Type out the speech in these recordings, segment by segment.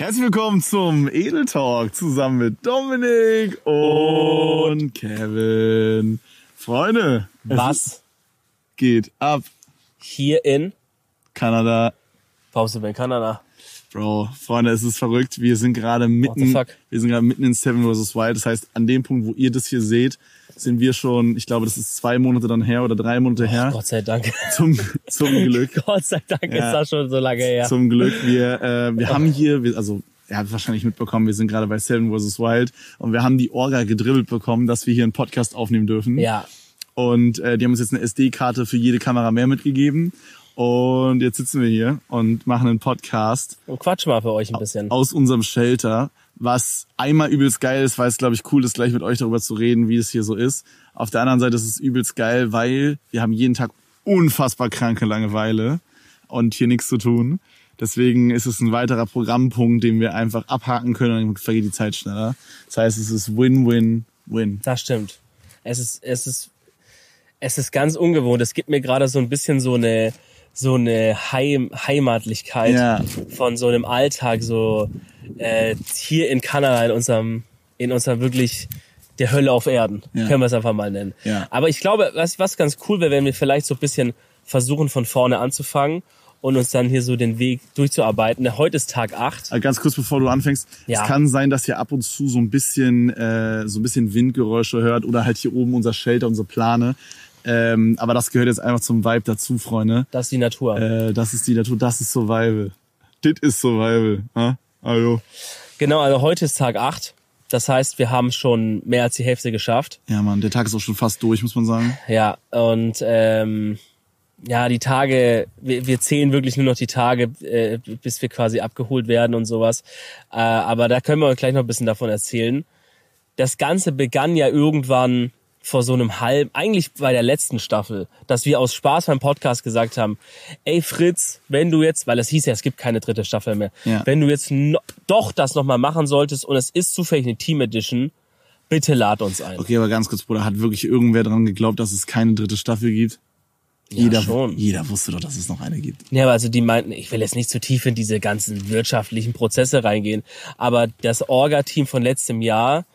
Herzlich willkommen zum Edel Talk zusammen mit Dominik und Kevin. Freunde, Was geht ab. hier in Kanada. Pause in Kanada? Bro, Freunde, es ist verrückt. Wir sind gerade mitten, wir sind gerade mitten in Seven vs. Wild. Das heißt, an dem Punkt, wo ihr das hier seht, sind wir schon, ich glaube, das ist zwei Monate dann her oder drei Monate her. Gott sei Dank. Zum, zum Glück. Gott sei Dank Ja. ist das schon so lange her. Zum Glück. Wir, äh, wir haben hier, wir, also ihr habt wahrscheinlich mitbekommen, wir sind gerade bei Seven vs. Wild und wir haben die Orga gedribbelt bekommen, dass wir hier einen Podcast aufnehmen dürfen. ja, Und äh, die haben uns jetzt eine SD-Karte für jede Kamera mehr mitgegeben. Und jetzt sitzen wir hier und machen einen Podcast und quatsch mal für euch ein bisschen. aus unserem Shelter, was einmal übelst geil ist, weil es, glaube ich, cool ist, gleich mit euch darüber zu reden, wie es hier so ist. Auf der anderen Seite ist es übelst geil, weil wir haben jeden Tag unfassbar kranke Langeweile und hier nichts zu tun. Deswegen ist es ein weiterer Programmpunkt, den wir einfach abhaken können und dann vergeht die Zeit schneller. Das heißt, es ist Win-Win-Win. Das stimmt. Es ist, es ist, es ist ganz ungewohnt. Es gibt mir gerade so ein bisschen so eine, so eine Heim, Heimatlichkeit Ja. von so einem Alltag, so äh, hier in Kanada, in unserem, in unserem wirklich der Hölle auf Erden, Ja. können wir es einfach mal nennen. Ja. Aber ich glaube, was, was ganz cool wäre, wenn wir vielleicht so ein bisschen versuchen, von vorne anzufangen und uns dann hier so den Weg durchzuarbeiten. Heute ist Tag 8. Äh, Ganz kurz bevor du anfängst, Ja. es kann sein, dass ihr ab und zu so ein bisschen äh, so ein bisschen Windgeräusche hört oder halt hier oben unser Shelter, unsere Plane. Ähm, aber das gehört jetzt einfach zum Vibe dazu, Freunde. Das ist die Natur. Äh, das ist die Natur, das ist Survival. Dit ist Survival. Ha? Also. Genau, also heute ist Tag 8. Das heißt, wir haben schon mehr als die Hälfte geschafft. Ja, Mann, der Tag ist auch schon fast durch, muss man sagen. Ja, und ähm, ja, die Tage, wir, wir zählen wirklich nur noch die Tage, äh, bis wir quasi abgeholt werden und sowas. Äh, aber da können wir euch gleich noch ein bisschen davon erzählen. Das Ganze begann ja irgendwann vor so einem halb, eigentlich bei der letzten Staffel, dass wir aus Spaß beim Podcast gesagt haben, ey Fritz, wenn du jetzt, weil es hieß ja, es gibt keine dritte Staffel mehr, Ja. wenn du jetzt no, doch das nochmal machen solltest und es ist zufällig eine Team Edition, bitte lad uns ein. Okay, aber ganz kurz, Bruder, hat wirklich irgendwer dran geglaubt, dass es keine dritte Staffel gibt? jeder, schon. jeder wusste doch, dass es noch eine gibt. Ja, aber also die meinten, ich will jetzt nicht zu tief in diese ganzen wirtschaftlichen Prozesse reingehen, aber das Orga-Team von letztem Jahr,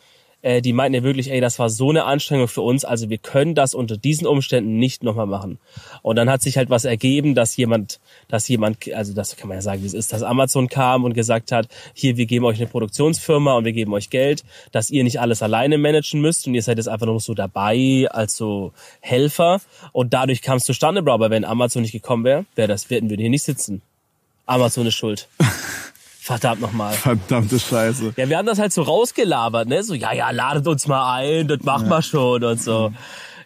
äh, die meinten ja wirklich, ey, das war so eine Anstrengung für uns, also wir können das unter diesen Umständen nicht nochmal machen. Und dann hat sich halt was ergeben, dass jemand, dass jemand, also das kann man ja sagen, wie es ist, dass Amazon kam und gesagt hat, hier, wir geben euch eine Produktionsfirma und wir geben euch Geld, dass ihr nicht alles alleine managen müsst und ihr seid jetzt einfach nur so dabei als so Helfer und dadurch kam es zustande, Bro, aber wenn Amazon nicht gekommen wäre, wäre das, hätten wir hier nicht sitzen. Amazon ist schuld. Verdammt nochmal. Verdammte Scheiße. Ja, wir haben das halt so rausgelabert, ne? So, ja, ja, ladet uns mal ein, das machen wir schon und so.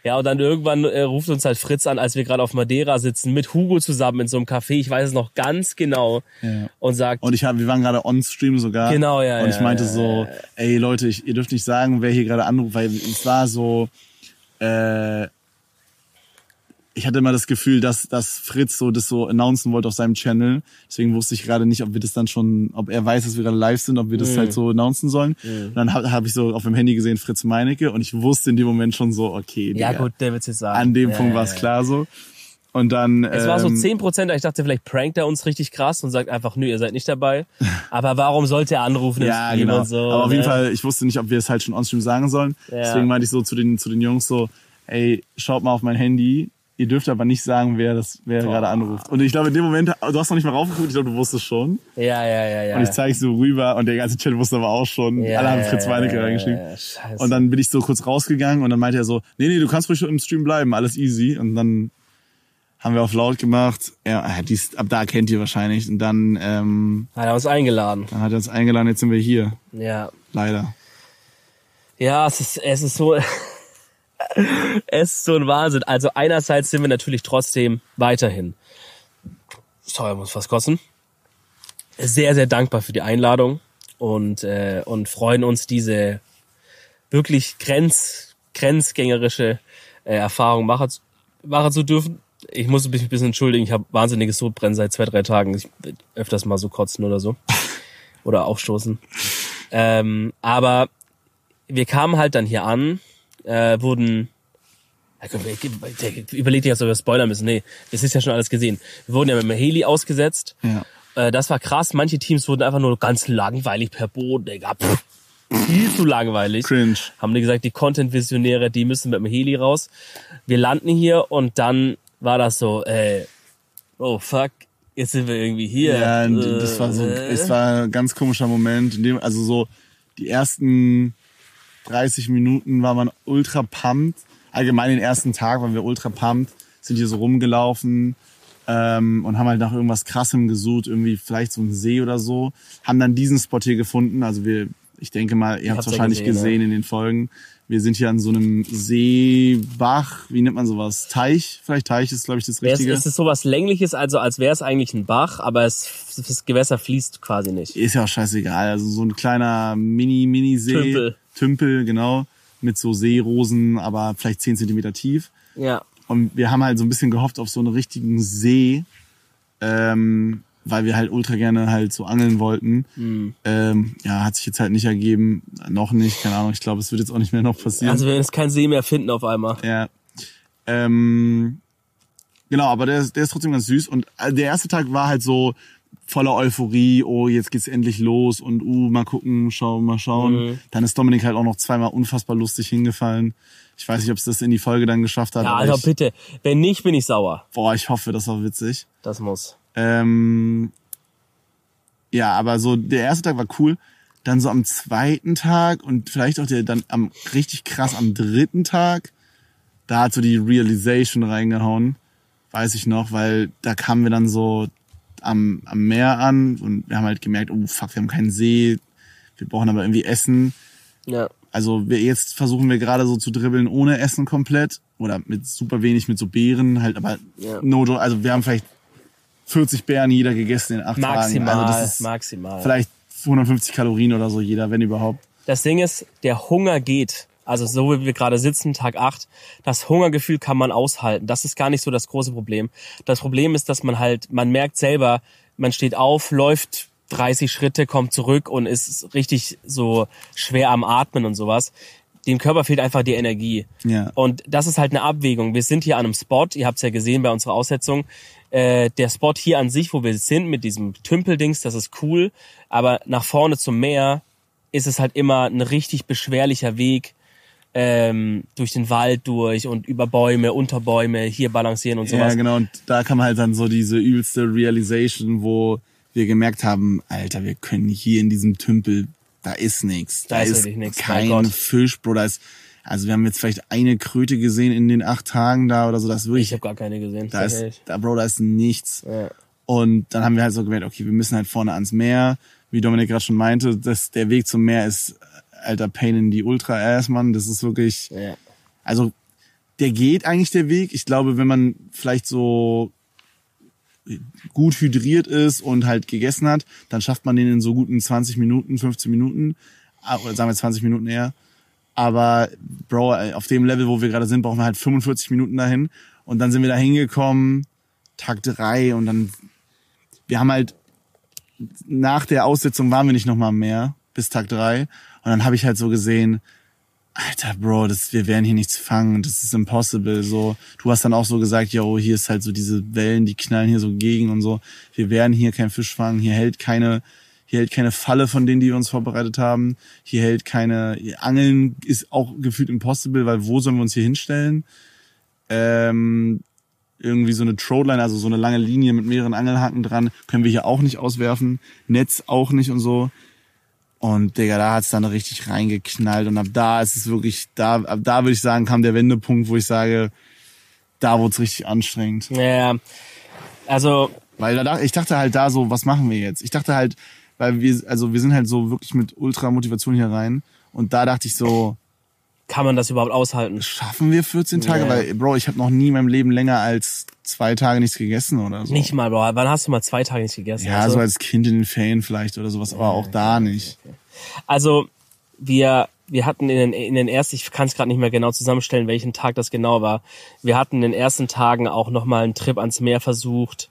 Ja, und dann irgendwann äh, ruft uns halt Fritz an, als wir gerade auf Madeira sitzen, mit Hugo zusammen in so einem Café, ich weiß es noch ganz genau, Ja. und sagt, Und ich hab, wir waren gerade on Stream sogar. Genau, ja, Und ich ja, meinte ja, so, ey Leute, ich, ihr dürft nicht sagen, wer hier gerade anruft, weil es war so, äh, ich hatte immer das Gefühl, dass, dass Fritz so das so announcen wollte auf seinem Channel. Deswegen wusste ich gerade nicht, ob wir das dann schon, ob er weiß, dass wir gerade live sind, ob wir das halt so announcen sollen. Und dann habe hab ich so auf dem Handy gesehen, Fritz Meinecke, und ich wusste in dem Moment schon so, okay, ja Digga, gut, der wird's jetzt sagen. an dem ja, Punkt ja, war es ja. klar so. Und dann. Es war so ähm, 10 Prozent, ich dachte, vielleicht prankt er uns richtig krass und sagt einfach, nö, ihr seid nicht dabei. Aber warum sollte er anrufen Ja, genau. so? Aber auf jeden ne? Fall, ich wusste nicht, ob wir es halt schon on-stream sagen sollen. Ja. Deswegen meinte ich so zu den, zu den Jungs so, ey, schaut mal auf mein Handy. Ihr dürft aber nicht sagen, wer das, wer gerade anruft. Und ich glaube, in dem Moment, du hast noch nicht mal raufgeguckt, ich glaube, du wusstest schon. Ja, ja, ja, ja. Und ich zeige so rüber und der ganze Chat wusste aber auch schon. Ja, Alle haben Fritz ja, Meinecke ja, reingeschrieben. ja, scheiße. Und dann bin ich so kurz rausgegangen und dann meinte er so, nee, nee, du kannst ruhig im Stream bleiben, alles easy. Und dann haben wir auf laut gemacht. Ja, dies, ab da kennt ihr wahrscheinlich. Und dann, ähm, Hat er uns eingeladen. dann hat er uns eingeladen, jetzt sind wir hier. Ja. Leider. Ja, es ist, es ist so, es ist so ein Wahnsinn. Also einerseits sind wir natürlich trotzdem weiterhin, sorry, muss was kosten, sehr, sehr dankbar für die Einladung und, äh, und freuen uns, diese wirklich grenz, grenzgängerische äh, Erfahrung machen, machen zu dürfen. Ich muss mich ein bisschen entschuldigen, ich habe wahnsinniges Sodbrennen seit zwei, drei Tagen. Ich will öfters mal so kotzen oder so. Oder aufstoßen. Ähm, aber wir kamen halt dann hier an, äh, wurden Überleg dich, ob wir spoilern müssen. Nee, das ist ja schon alles gesehen. Wir wurden ja mit dem Heli ausgesetzt Ja. Äh, das war krass. Manche Teams wurden einfach nur ganz langweilig per Boot, Digga. Pff, viel zu langweilig. Cringe. Haben die gesagt, die Content-Visionäre, die müssen mit dem Heli raus. Wir landen hier und dann war das so, ey, oh fuck, jetzt sind wir irgendwie hier. Ja, und das war so, Äh, es war ein ganz komischer Moment, in dem, also so die ersten 30 Minuten war man ultra pumped. Allgemein den ersten Tag waren wir ultra pumped, sind hier so rumgelaufen ähm, und haben halt nach irgendwas krassem gesucht, irgendwie vielleicht so ein See oder so. Haben dann diesen Spot hier gefunden. Also wir, ich denke mal, ihr habt es wahrscheinlich gesehen, gesehen, in den Folgen. Wir sind hier an so einem Seebach, wie nennt man sowas? Teich? Vielleicht Teich ist, glaube ich, das Richtige. es ist sowas längliches, also als wäre es eigentlich ein Bach, aber es, das Gewässer fließt quasi nicht. Ist ja auch scheißegal. Also so ein kleiner Mini-Mini-See. Tümpel. Tümpel, genau. Mit so Seerosen, aber vielleicht 10 Zentimeter tief. Ja. Und wir haben halt so ein bisschen gehofft auf so einen richtigen See, ähm, weil wir halt ultra gerne halt so angeln wollten. Hm. Ähm, ja, hat sich jetzt halt nicht ergeben. Noch nicht, keine Ahnung. Ich glaube, es wird jetzt auch nicht mehr noch passieren. Also wir werden jetzt keinen See mehr finden auf einmal. Ja. Ähm, genau, aber der, ist- der ist trotzdem ganz süß. Und äh, der erste Tag war halt so voller Euphorie. Oh, jetzt geht's endlich los und uh, mal gucken, schauen, mal schauen. Dann ist Dominik halt auch noch zweimal unfassbar lustig hingefallen. Ich weiß nicht, ob es das in die Folge dann geschafft hat. Ja, Alter, ich, bitte. Wenn nicht, bin ich sauer. boah, ich hoffe, das war witzig. Das muss. Ähm, ja, aber so der erste Tag war cool. Dann so am zweiten Tag und vielleicht auch der dann am richtig krass am dritten Tag, da hat so die Realization reingehauen, weiß ich noch, weil da kamen wir dann so am, am Meer an und wir haben halt gemerkt, oh fuck, wir haben keinen See, wir brauchen aber irgendwie Essen. Ja. Also wir, jetzt versuchen wir gerade so zu dribbeln ohne Essen komplett oder mit super wenig mit so Beeren halt, aber Ja. no also wir haben vielleicht 40 Beeren jeder gegessen in acht Maximal. Tagen. Also das ist maximal. vielleicht 150 Kalorien oder so jeder, wenn überhaupt. Das Ding ist, der Hunger geht. Also so wie wir gerade sitzen, Tag 8, das Hungergefühl kann man aushalten. Das ist gar nicht so das große Problem. Das Problem ist, dass man halt, man merkt selber, man steht auf, läuft 30 Schritte, kommt zurück und ist richtig so schwer am Atmen und sowas. Dem Körper fehlt einfach die Energie. Ja. Und das ist halt eine Abwägung. Wir sind hier an einem Spot, ihr habt es ja gesehen bei unserer Aussetzung. Äh, der Spot hier an sich, wo wir sind, mit diesem Tümpeldings, das ist cool. Aber nach vorne zum Meer ist es halt immer ein richtig beschwerlicher Weg ähm, durch den Wald durch und über Bäume, unter Bäume, hier balancieren und sowas. Ja, genau. Und da kam halt dann so diese übelste Realization, wo wir gemerkt haben, Alter, wir können hier in diesem Tümpel, da ist nichts. Da, Da ist nix, kein. Fisch, Bro. Da ist, also wir haben jetzt vielleicht eine Kröte gesehen in den acht Tagen da oder so. Das wirklich, Ich habe gar keine gesehen. da ist, ehrlich. da, Bro, da ist nichts. Ja. Und dann haben wir halt so gemerkt, okay, wir müssen halt vorne ans Meer. Wie Dominik gerade schon meinte, dass der Weg zum Meer ist, alter Pain in die Ultra-Ass, Mann. Das ist wirklich, Ja. also der geht eigentlich der Weg. Ich glaube, wenn man vielleicht so gut hydriert ist und halt gegessen hat, dann schafft man den in so guten 20 Minuten, 15 Minuten, Ah, oder sagen wir 20 Minuten eher. Aber Bro, auf dem Level, wo wir gerade sind, brauchen wir halt 45 Minuten dahin. Und dann sind wir da hingekommen, Tag drei und dann, wir haben halt, nach der Aussetzung waren wir nicht nochmal mehr, bis Tag drei. Und dann habe ich halt so gesehen, Alter, Bro, das, wir werden hier nichts fangen, das ist impossible. So, du hast dann auch so gesagt, yo, hier ist halt so diese Wellen, die knallen hier so gegen und so. Wir werden hier keinen Fisch fangen, hier hält keine, hier hält keine Falle von denen, die wir uns vorbereitet haben. Hier hält keine, Angeln ist auch gefühlt impossible, weil wo sollen wir uns hier hinstellen? Ähm, irgendwie so eine Trollline, also so eine lange Linie mit mehreren Angelhaken dran, können wir hier auch nicht auswerfen. Netz auch nicht und so. Und Digga, da hat's dann richtig reingeknallt. Und ab da ist es wirklich, da, ab da würde ich sagen, kam der Wendepunkt, wo ich sage, da wurde es richtig anstrengend. ja. Also, Weil da, ich dachte halt da so, was machen wir jetzt? Ich dachte halt, weil wir, also wir sind halt so wirklich mit Ultra-Motivation hier rein. Und da dachte ich so, kann man das überhaupt aushalten? schaffen wir 14 Tage? Ja. Weil, Bro, ich habe noch nie in meinem Leben länger als zwei Tage nichts gegessen oder so. Nicht mal, Bro. Wann hast du mal zwei Tage nicht gegessen? Ja, also, so als Kind in den Ferien vielleicht oder sowas, aber auch da nicht. also wir, wir hatten in den, in den ersten, ich kann es gerade nicht mehr genau zusammenstellen, welchen Tag das genau war. Wir hatten in den ersten Tagen auch nochmal einen Trip ans Meer versucht,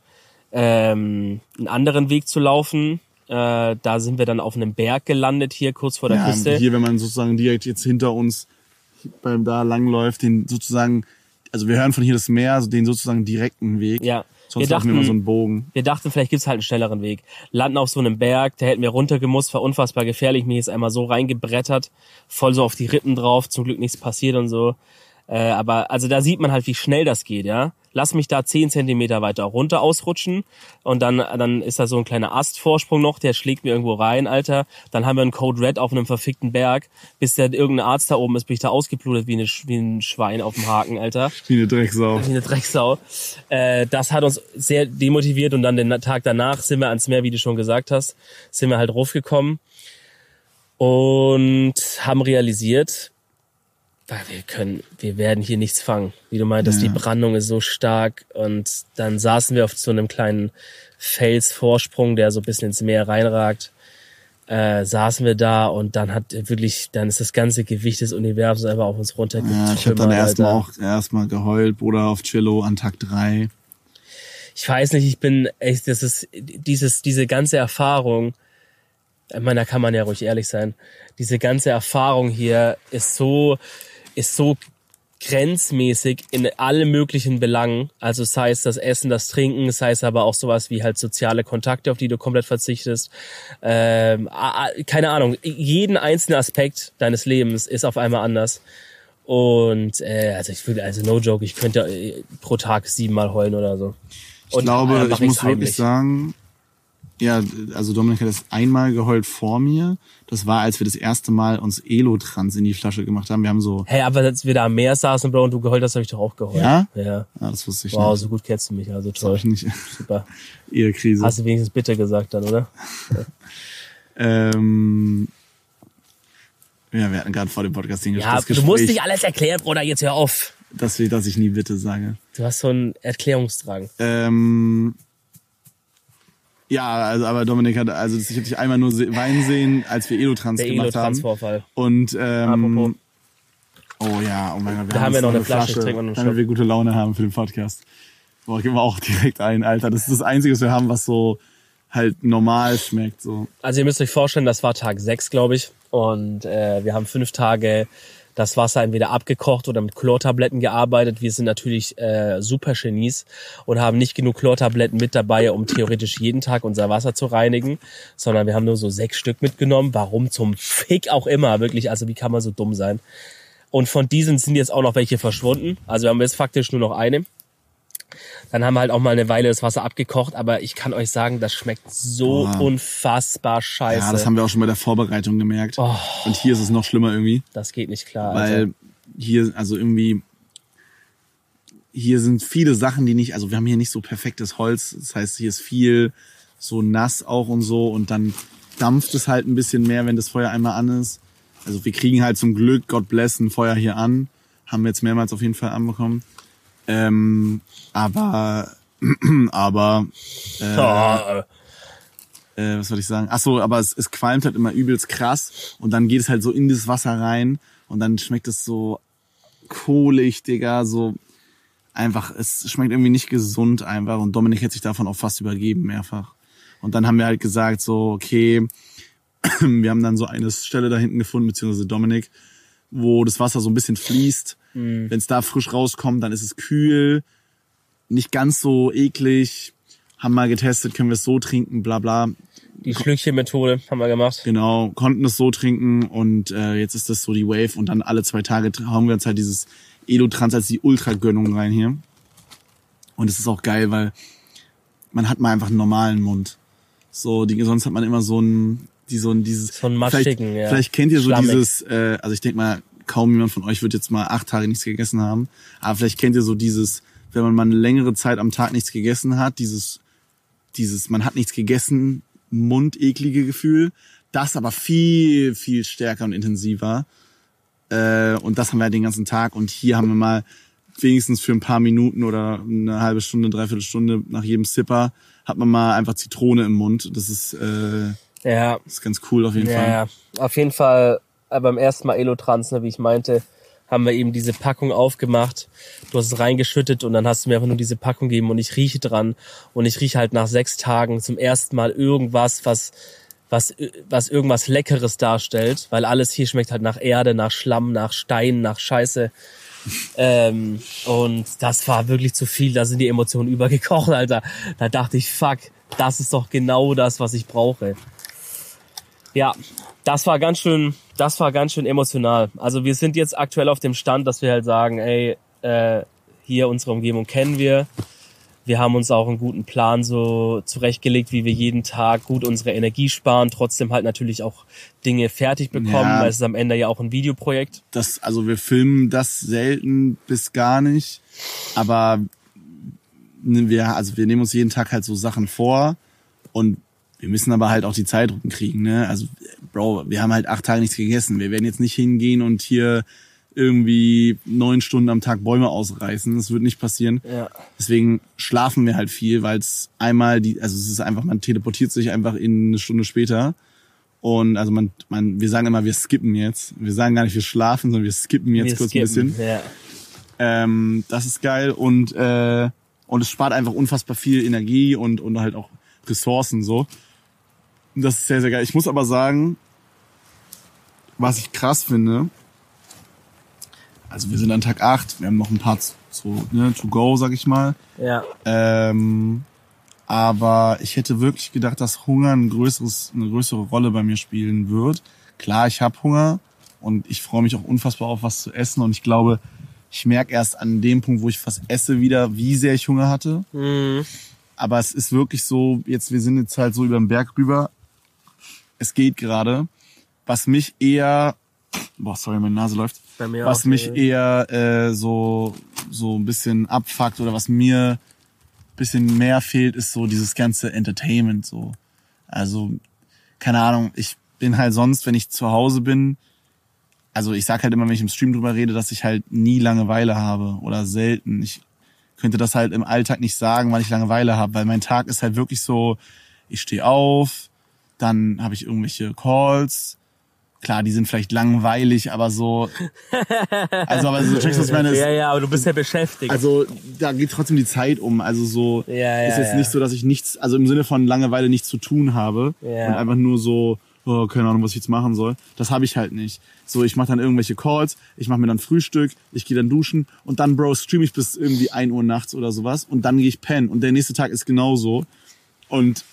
ähm, einen anderen Weg zu laufen. Äh, da sind wir dann auf einem Berg gelandet, hier kurz vor der Ja, Küste. hier, wenn man sozusagen direkt jetzt hinter uns beim da langläuft, den sozusagen, also wir hören von hier das Meer, also den sozusagen direkten Weg. Ja, Sonst Wir laufen wir immer dachten- so einen Bogen. Wir dachten, vielleicht gibt's halt einen schnelleren Weg. Landen auf so einem Berg, der hätten wir runtergemusst, war unfassbar gefährlich. Mir ist einmal so reingebrettert, voll so auf die Rippen drauf, zum Glück nichts passiert und so. Äh, aber also da sieht man halt, wie schnell das geht, ja. Lass mich da zehn Zentimeter weiter runter ausrutschen und dann, dann ist da so ein kleiner Astvorsprung noch, der schlägt mir irgendwo rein, Alter. Dann haben wir einen Code Red auf einem verfickten Berg. Bis der irgendein Arzt da oben ist, bin ich da ausgeblutet wie, eine, wie ein Schwein auf dem Haken, Alter Wie eine Drecksau. wie eine Drecksau. Äh, das hat uns sehr demotiviert und dann den Tag danach sind wir ans Meer, wie du schon gesagt hast, sind wir halt raufgekommen und haben realisiert, wir können, wir werden hier nichts fangen. Wie du meintest, Ja. die Brandung ist so stark und dann saßen wir auf so einem kleinen Felsvorsprung, der so ein bisschen ins Meer reinragt. Äh, saßen wir da und dann hat wirklich, dann ist das ganze Gewicht des Universums einfach auf uns runtergetrümmert. Ja, ich habe dann erstmal auch erstmal geheult, Bruder auf Cello an Tag drei. ich weiß nicht, ich bin echt, das ist dieses, diese ganze Erfahrung, ich meine, da kann man ja ruhig ehrlich sein, diese ganze Erfahrung hier ist so, ist so grenzmäßig in alle möglichen Belangen. Also sei es das Essen, das Trinken, sei es aber auch sowas wie halt soziale Kontakte, auf die du komplett verzichtest. Ähm, keine Ahnung, jeden einzelnen Aspekt deines Lebens ist auf einmal anders. Und äh, also ich würde, also no joke, ich könnte äh, pro Tag siebenmal heulen oder so. Ich Und, glaube, ich muss wirklich heimlich. sagen, ja, also Dominik hat das einmal geheult vor mir. Das war, als wir das erste Mal uns Elotrans in die Flasche gemacht haben. Wir haben so, Hey, aber als wir da am Meer saßen, Bro, und du geheult hast, habe ich doch auch geheult. Ja? Ja. ah, das wusste ich Wow, nicht. so gut kennst du mich, also Das toll. ich nicht. Super. Ehekrise. Hast du wenigstens bitte gesagt dann, oder? ähm, ja, wir hatten gerade vor dem Podcast den Ja, das du musst nicht alles erklären, Bruder, jetzt hör auf. dass, wir, dass ich nie bitte sage. Du hast so einen Erklärungsdrang. Ähm, ja, also aber Dominik hat, also ich habe dich einmal nur se weinen sehen, als wir Elotrans Der gemacht haben. Elo-Transvorfall. Und ähm, Apropos. oh ja, oh mein Gott, wir Da haben wir noch eine Flasche, trinken wir damit wir gute Laune haben für den Podcast. Boah, gehen wir auch direkt ein, Alter. Das ist das Einzige, was wir haben, was so halt normal schmeckt. So. Also ihr müsst euch vorstellen, das war Tag 6, glaube ich. Und äh, wir haben fünf Tage das Wasser entweder abgekocht oder mit Chlortabletten gearbeitet. Wir sind natürlich äh, super Genies und haben nicht genug Chlortabletten mit dabei, um theoretisch jeden Tag unser Wasser zu reinigen, sondern wir haben nur so sechs Stück mitgenommen. Warum zum Fick auch immer, wirklich. Also wie kann man so dumm sein? Und von diesen sind jetzt auch noch welche verschwunden. Also wir haben jetzt faktisch nur noch eine. Dann haben wir halt auch mal eine Weile das Wasser abgekocht, aber ich kann euch sagen, das schmeckt so Boah. unfassbar scheiße. Ja, das haben wir auch schon bei der Vorbereitung gemerkt. Und hier ist es noch schlimmer irgendwie. Das geht nicht klar. Alter. Weil hier, also irgendwie, hier sind viele Sachen, die nicht, also wir haben hier nicht so perfektes Holz. Das heißt, hier ist viel so nass auch und so und dann dampft es halt ein bisschen mehr, wenn das Feuer einmal an ist. Also wir kriegen halt zum Glück, God bless, ein Feuer hier an. Haben wir jetzt mehrmals auf jeden Fall anbekommen. Ähm, aber, aber, äh, Ja, äh, was soll ich sagen? Ach so, aber es, es qualmt halt immer übelst krass und dann geht es halt so in das Wasser rein und dann schmeckt es so kohlig, Digga, so einfach, es schmeckt irgendwie nicht gesund einfach und Dominik hätte sich davon auch fast übergeben mehrfach. Und dann haben wir halt gesagt so, okay, wir haben dann so eine Stelle da hinten gefunden, beziehungsweise Dominik, wo das Wasser so ein bisschen fließt. Wenn es da frisch rauskommt, dann ist es kühl, nicht ganz so eklig. Haben mal getestet, können wir es so trinken, bla bla. die Schlückchen-Methode haben wir gemacht. Genau, konnten es so trinken und äh, jetzt ist das so die Wave und dann alle zwei Tage haben wir uns halt dieses Elotrans als die Ultra-Gönnung rein hier. Und es ist auch geil, weil man hat mal einfach einen normalen Mund. So, die, sonst hat man immer so ein, die so ein, dieses. So maschigen, vielleicht, ja. Vielleicht kennt ihr so Schlammig. dieses, äh, also ich denke mal, kaum jemand von euch wird jetzt mal acht Tage nichts gegessen haben. Aber vielleicht kennt ihr so dieses, wenn man mal eine längere Zeit am Tag nichts gegessen hat, dieses, dieses, man hat nichts gegessen, mundeklige Gefühl. Das aber viel, viel stärker und intensiver. Äh, und das haben wir halt den ganzen Tag. Und hier haben wir mal wenigstens für ein paar Minuten oder eine halbe Stunde, dreiviertel Stunde nach jedem Sipper hat man mal einfach Zitrone im Mund. Das ist, äh, Ja, ist ganz cool auf jeden ja, Fall. ja. Auf jeden Fall beim ersten Mal Elotrans, ne, wie ich meinte, haben wir eben diese Packung aufgemacht. Du hast es reingeschüttet und dann hast du mir einfach nur diese Packung gegeben und ich rieche dran und ich rieche halt nach sechs Tagen zum ersten Mal irgendwas, was was was irgendwas Leckeres darstellt, weil alles hier schmeckt halt nach Erde, nach Schlamm, nach Stein, nach Scheiße. Ähm, und das war wirklich zu viel. Da sind die Emotionen übergekocht, Alter. Da dachte ich, fuck, das ist doch genau das, was ich brauche. Ja, das war ganz schön, das war ganz schön emotional. Also wir sind jetzt aktuell auf dem Stand, dass wir halt sagen, ey, äh, hier unsere Umgebung kennen wir. Wir haben uns auch einen guten Plan so zurechtgelegt, wie wir jeden Tag gut unsere Energie sparen, trotzdem halt natürlich auch Dinge fertig bekommen, Ja. weil es ist am Ende ja auch ein Videoprojekt. Das, also wir filmen das selten bis gar nicht, aber ne, wir, also wir nehmen uns jeden Tag halt so Sachen vor und wir müssen aber halt auch die Zeit rumkriegen, ne? Also, Bro, wir haben halt acht Tage nichts gegessen. Wir werden jetzt nicht hingehen und hier irgendwie neun Stunden am Tag Bäume ausreißen. Das wird nicht passieren. Ja. Deswegen schlafen wir halt viel, weil es einmal die, also es ist einfach, man teleportiert sich einfach in eine Stunde später. Und also man, man, wir sagen immer, wir skippen jetzt. Wir sagen gar nicht, wir schlafen, sondern wir skippen jetzt Wir kurz skippen. ein bisschen. Ja. Ähm, das ist geil und äh, und es spart einfach unfassbar viel Energie und und halt auch Ressourcen so. Das ist sehr sehr geil. Ich muss aber sagen, was ich krass finde, also wir sind an Tag 8, wir haben noch ein paar zu- so ne, to go, sag ich mal. ja. Ähm, aber ich hätte wirklich gedacht, dass Hunger ein größeres, eine größere Rolle bei mir spielen wird. Klar, ich habe Hunger und ich freue mich auch unfassbar auf was zu essen und ich glaube, ich merke erst an dem Punkt, wo ich was esse, wieder, wie sehr ich Hunger hatte. Mhm. Aber es ist wirklich so, jetzt, wir sind jetzt halt so über den Berg rüber. Es geht gerade. Was mich eher, boah, sorry, meine Nase läuft. Was mich eher äh, so, so ein bisschen abfuckt oder was mir ein bisschen mehr fehlt, ist so dieses ganze Entertainment so. Also, keine Ahnung, ich bin halt sonst, wenn ich zu Hause bin, also ich sag halt immer, wenn ich im Stream drüber rede, dass ich halt nie Langeweile habe oder selten. Ich könnte das halt im Alltag nicht sagen, weil ich Langeweile habe, weil mein Tag ist halt wirklich so, ich stehe auf, dann habe ich irgendwelche Calls. Klar, die sind vielleicht langweilig, aber so. Also, aber so, checkst du, was ich meine? Ja, ja, aber du bist ja beschäftigt. also da geht trotzdem die Zeit um. Also so Ja, ja, ist jetzt ja. nicht so, dass ich nichts, also im Sinne von Langeweile nichts zu tun habe Ja. und einfach nur so, oh, keine Ahnung, was ich jetzt machen soll. Das habe ich halt nicht. So, ich mache dann irgendwelche Calls, ich mache mir dann Frühstück, ich gehe dann duschen und dann, Bro, stream ich bis irgendwie 1 Uhr nachts oder sowas und dann gehe ich pennen und der nächste Tag ist genauso. Und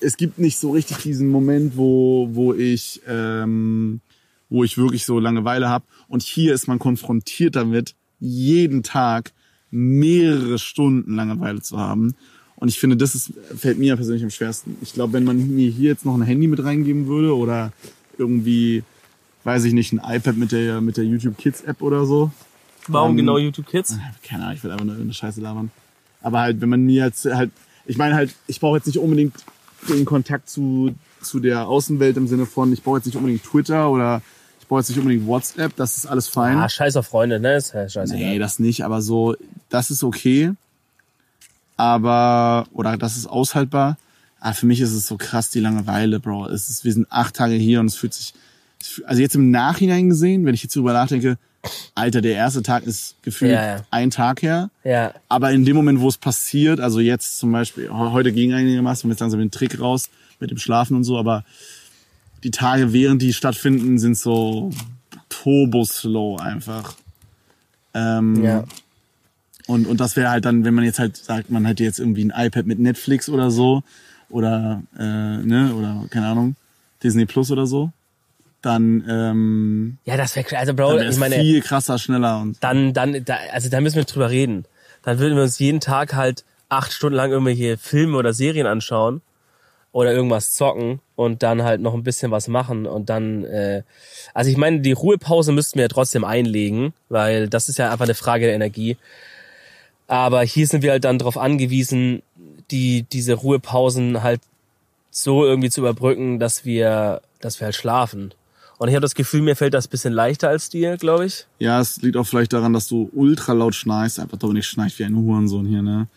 es gibt nicht so richtig diesen Moment, wo, wo ich, ähm, wo ich wirklich so Langeweile habe. Und hier ist man konfrontiert damit, jeden Tag mehrere Stunden Langeweile zu haben. Und ich finde, das ist, fällt mir persönlich am schwersten. Ich glaube, wenn man mir hier jetzt noch ein Handy mit reingeben würde oder irgendwie, weiß ich nicht, ein iPad mit der, mit der YouTube Kids App oder so. Warum ähm, genau YouTube Kids? Keine Ahnung, ich will einfach nur irgendeine Scheiße labern. Aber halt, wenn man mir jetzt halt, ich meine halt, ich brauche jetzt nicht unbedingt den Kontakt zu, zu der Außenwelt im Sinne von, ich brauche jetzt nicht unbedingt Twitter oder ich brauche jetzt nicht unbedingt WhatsApp, das ist alles fein. Ah, scheiß auf Freunde, ne? Ist ja scheiße. Nee, das nicht, aber so, das ist okay. Aber, oder das ist aushaltbar. Aber für mich ist es so krass, die Langeweile, Bro. Es ist, wir sind acht Tage hier und es fühlt sich, also jetzt im Nachhinein gesehen, wenn ich jetzt drüber nachdenke, Alter, der erste Tag ist gefühlt Ja, ja. ein Tag her. Ja, Aber in dem Moment, wo es passiert, also jetzt zum Beispiel, he- heute ging einigermaßen, wir haben jetzt langsam den Trick raus mit dem Schlafen und so, aber die Tage, während die stattfinden, sind so turbo-slow einfach. Ähm, ja. und, und das wäre halt dann, wenn man jetzt halt sagt, man hätte jetzt irgendwie ein iPad mit Netflix oder so, oder, äh, ne, oder, keine Ahnung, Disney Plus oder so, dann, ähm, Ja, das wäre, also Bro, ich meine, viel krasser, schneller und dann, dann, da, also da müssen wir drüber reden. Dann würden wir uns jeden Tag halt acht Stunden lang irgendwelche Filme oder Serien anschauen oder irgendwas zocken und dann halt noch ein bisschen was machen und dann, äh, also ich meine, die Ruhepause müssten wir ja trotzdem einlegen, weil das ist ja einfach eine Frage der Energie. Aber hier sind wir halt dann darauf angewiesen, die, diese Ruhepausen halt so irgendwie zu überbrücken, dass wir, dass wir halt schlafen. Und ich habe das Gefühl, mir fällt das bisschen leichter als dir, glaube ich. Ja, es liegt auch vielleicht daran, dass du ultra laut schnarchst. Einfach Dominik schnarcht wie ein Hurensohn hier, ne?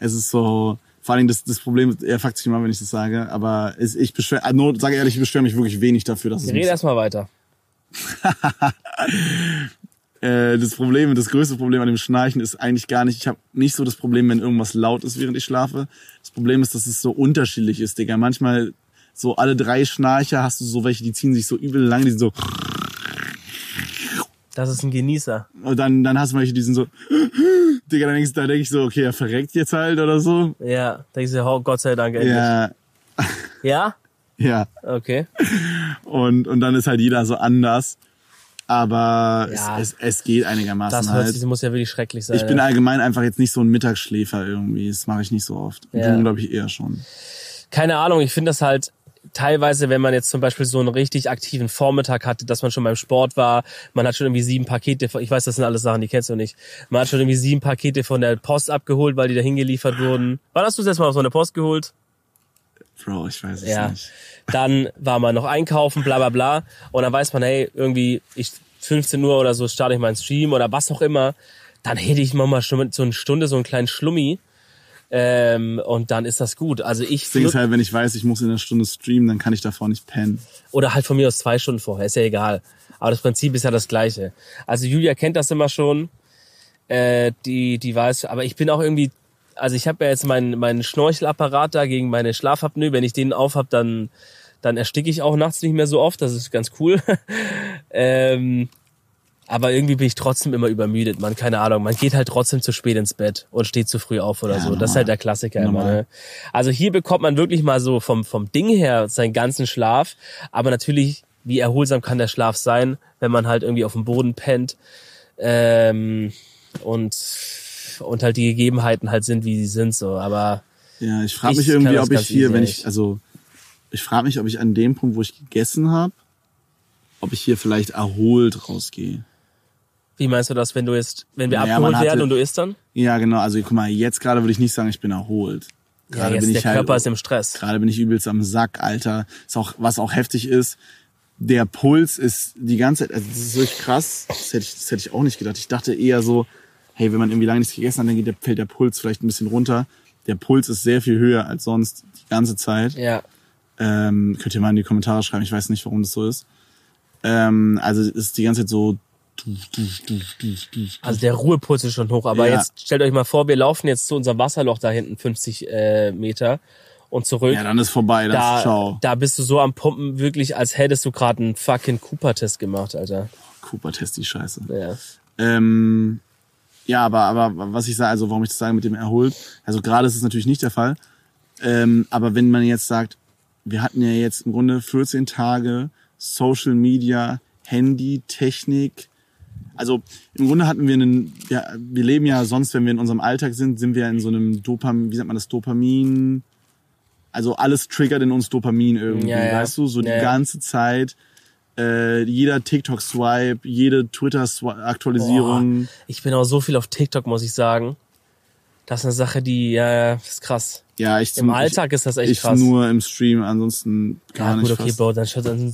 Es ist so, vor allen Dingen das, das Problem, er fuckt sich immer, wenn ich das sage, aber es, ich beschwer, also, nur, sage ehrlich, ich beschwere mich wirklich wenig dafür, dass es Red erstmal weiter. äh, das Problem, das größte Problem an dem Schnarchen ist eigentlich gar nicht, ich habe nicht so das Problem, wenn irgendwas laut ist, während ich schlafe. Das Problem ist, dass es so unterschiedlich ist, Digga. Manchmal so alle drei Schnarcher hast du so welche, die ziehen sich so übel lang, die sind so, Das ist ein Genießer. Und dann, dann hast du welche, die sind so, Digga, dann denkst, da denke ich so, okay, er verreckt jetzt halt oder so. Ja, denkst du, oh, Gott sei Dank endlich. Ja, Ja? ja. Okay. Und, und dann ist halt jeder so anders. Aber Ja. es, es, es geht einigermaßen Das hört halt. sich, muss ja wirklich schrecklich sein. Ich bin ja. allgemein einfach jetzt nicht so ein Mittagsschläfer irgendwie. Das mache ich nicht so oft. Ja. Du, glaube ich, eher schon. Keine Ahnung, ich finde das halt teilweise, wenn man jetzt zum Beispiel so einen richtig aktiven Vormittag hatte, dass man schon beim Sport war, man hat schon irgendwie sieben Pakete, von- ich weiß, das sind alles Sachen, die kennst du nicht. Man hat schon irgendwie sieben Pakete von der Post abgeholt, weil die da hingeliefert wurden. Wann hast du das letzte Mal auf so eine Post geholt? Bro, ich weiß es Ja. nicht. Dann war man noch einkaufen, bla bla bla. Und dann weiß man, hey, irgendwie, ich 15 Uhr oder so starte ich meinen Stream oder was auch immer. Dann hätte ich mal schon mit so eine Stunde so einen kleinen Schlummi. Ähm, und dann ist das gut. Also ich Das Ding ist halt, wenn ich weiß, ich muss in einer Stunde streamen, dann kann ich davor nicht pennen. oder halt von mir aus zwei Stunden vorher, ist ja egal. Aber das Prinzip ist ja das gleiche. Also Julia kennt das immer schon. Äh, die, die weiß, aber ich bin auch irgendwie, also ich habe ja jetzt meinen meinen Schnorchelapparat da gegen meine Schlafapnoe. Wenn ich den aufhab, dann dann ersticke ich auch nachts nicht mehr so oft. Das ist ganz cool. ähm, aber irgendwie bin ich trotzdem immer übermüdet, man. Keine Ahnung. Man geht halt trotzdem zu spät ins Bett und steht zu früh auf oder Ja, so. Das ist normal. halt der Klassiker immer. Normal. Ne? Also hier bekommt man wirklich mal so vom, vom Ding her seinen ganzen Schlaf. Aber natürlich, wie erholsam kann der Schlaf sein, wenn man halt irgendwie auf dem Boden pennt. Ähm, und, und halt die Gegebenheiten halt sind, wie sie sind, so. Aber Ja, ich frage Ich mich irgendwie, ob ich hier, wenn ich, also ich frage mich, ob ich an dem Punkt, wo ich gegessen habe, ob ich hier vielleicht erholt rausgehe. Wie meinst du das, wenn du jetzt, wenn wir Naja, abgeholt hatte- werden und du isst dann? Ja, genau. Also guck mal, jetzt gerade würde ich nicht sagen, ich bin erholt. Ja, Gerade jetzt bin der ich halt, Körper ist im Stress. gerade bin ich übelst am Sack, Alter. Ist auch, was auch heftig ist, der Puls ist die ganze Zeit, also das ist wirklich krass. Das hätte ich, das hätte ich auch nicht gedacht. Ich dachte eher so, hey, wenn man irgendwie lange nichts gegessen hat, dann geht der, fällt der Puls vielleicht ein bisschen runter. Der Puls ist sehr viel höher als sonst die ganze Zeit. Ja. Ähm, könnt ihr mal in die Kommentare schreiben. Ich weiß nicht, warum das so ist. Ähm, also ist die ganze Zeit so. Also der Ruhepuls ist schon hoch, aber Ja. jetzt stellt euch mal vor, wir laufen jetzt zu unserem Wasserloch da hinten 50 äh, Meter und zurück. Ja, dann ist vorbei. Dann ist da, ciao. da bist du so am Pumpen, wirklich, als hättest du gerade einen fucking Cooper-Test gemacht, Alter. Cooper-Test, die Scheiße. Ja. Ähm, ja, aber, aber was ich sage, also warum ich das sage mit dem erholt, also gerade ist es natürlich nicht der Fall. Ähm, aber wenn man jetzt sagt, wir hatten ja jetzt im Grunde 14 Tage Social Media, Handy, Technik. Also im Grunde hatten wir einen, ja, wir leben ja sonst, wenn wir in unserem Alltag sind, sind wir in so einem Dopamin, wie sagt man das, Dopamin, also alles triggert in uns Dopamin irgendwie, Ja, ja. weißt du, so die Ja, ganze Zeit. Äh, jeder TikTok-Swipe, jede Twitter-Aktualisierung. Ich bin auch so viel auf TikTok, muss ich sagen. Das ist eine Sache, die, das ist krass. Ja, ich Im Alltag ist das echt ich krass. nur im Stream, ansonsten gar Ja, gut, nicht. okay, fast. Bro, dann, schaut- dann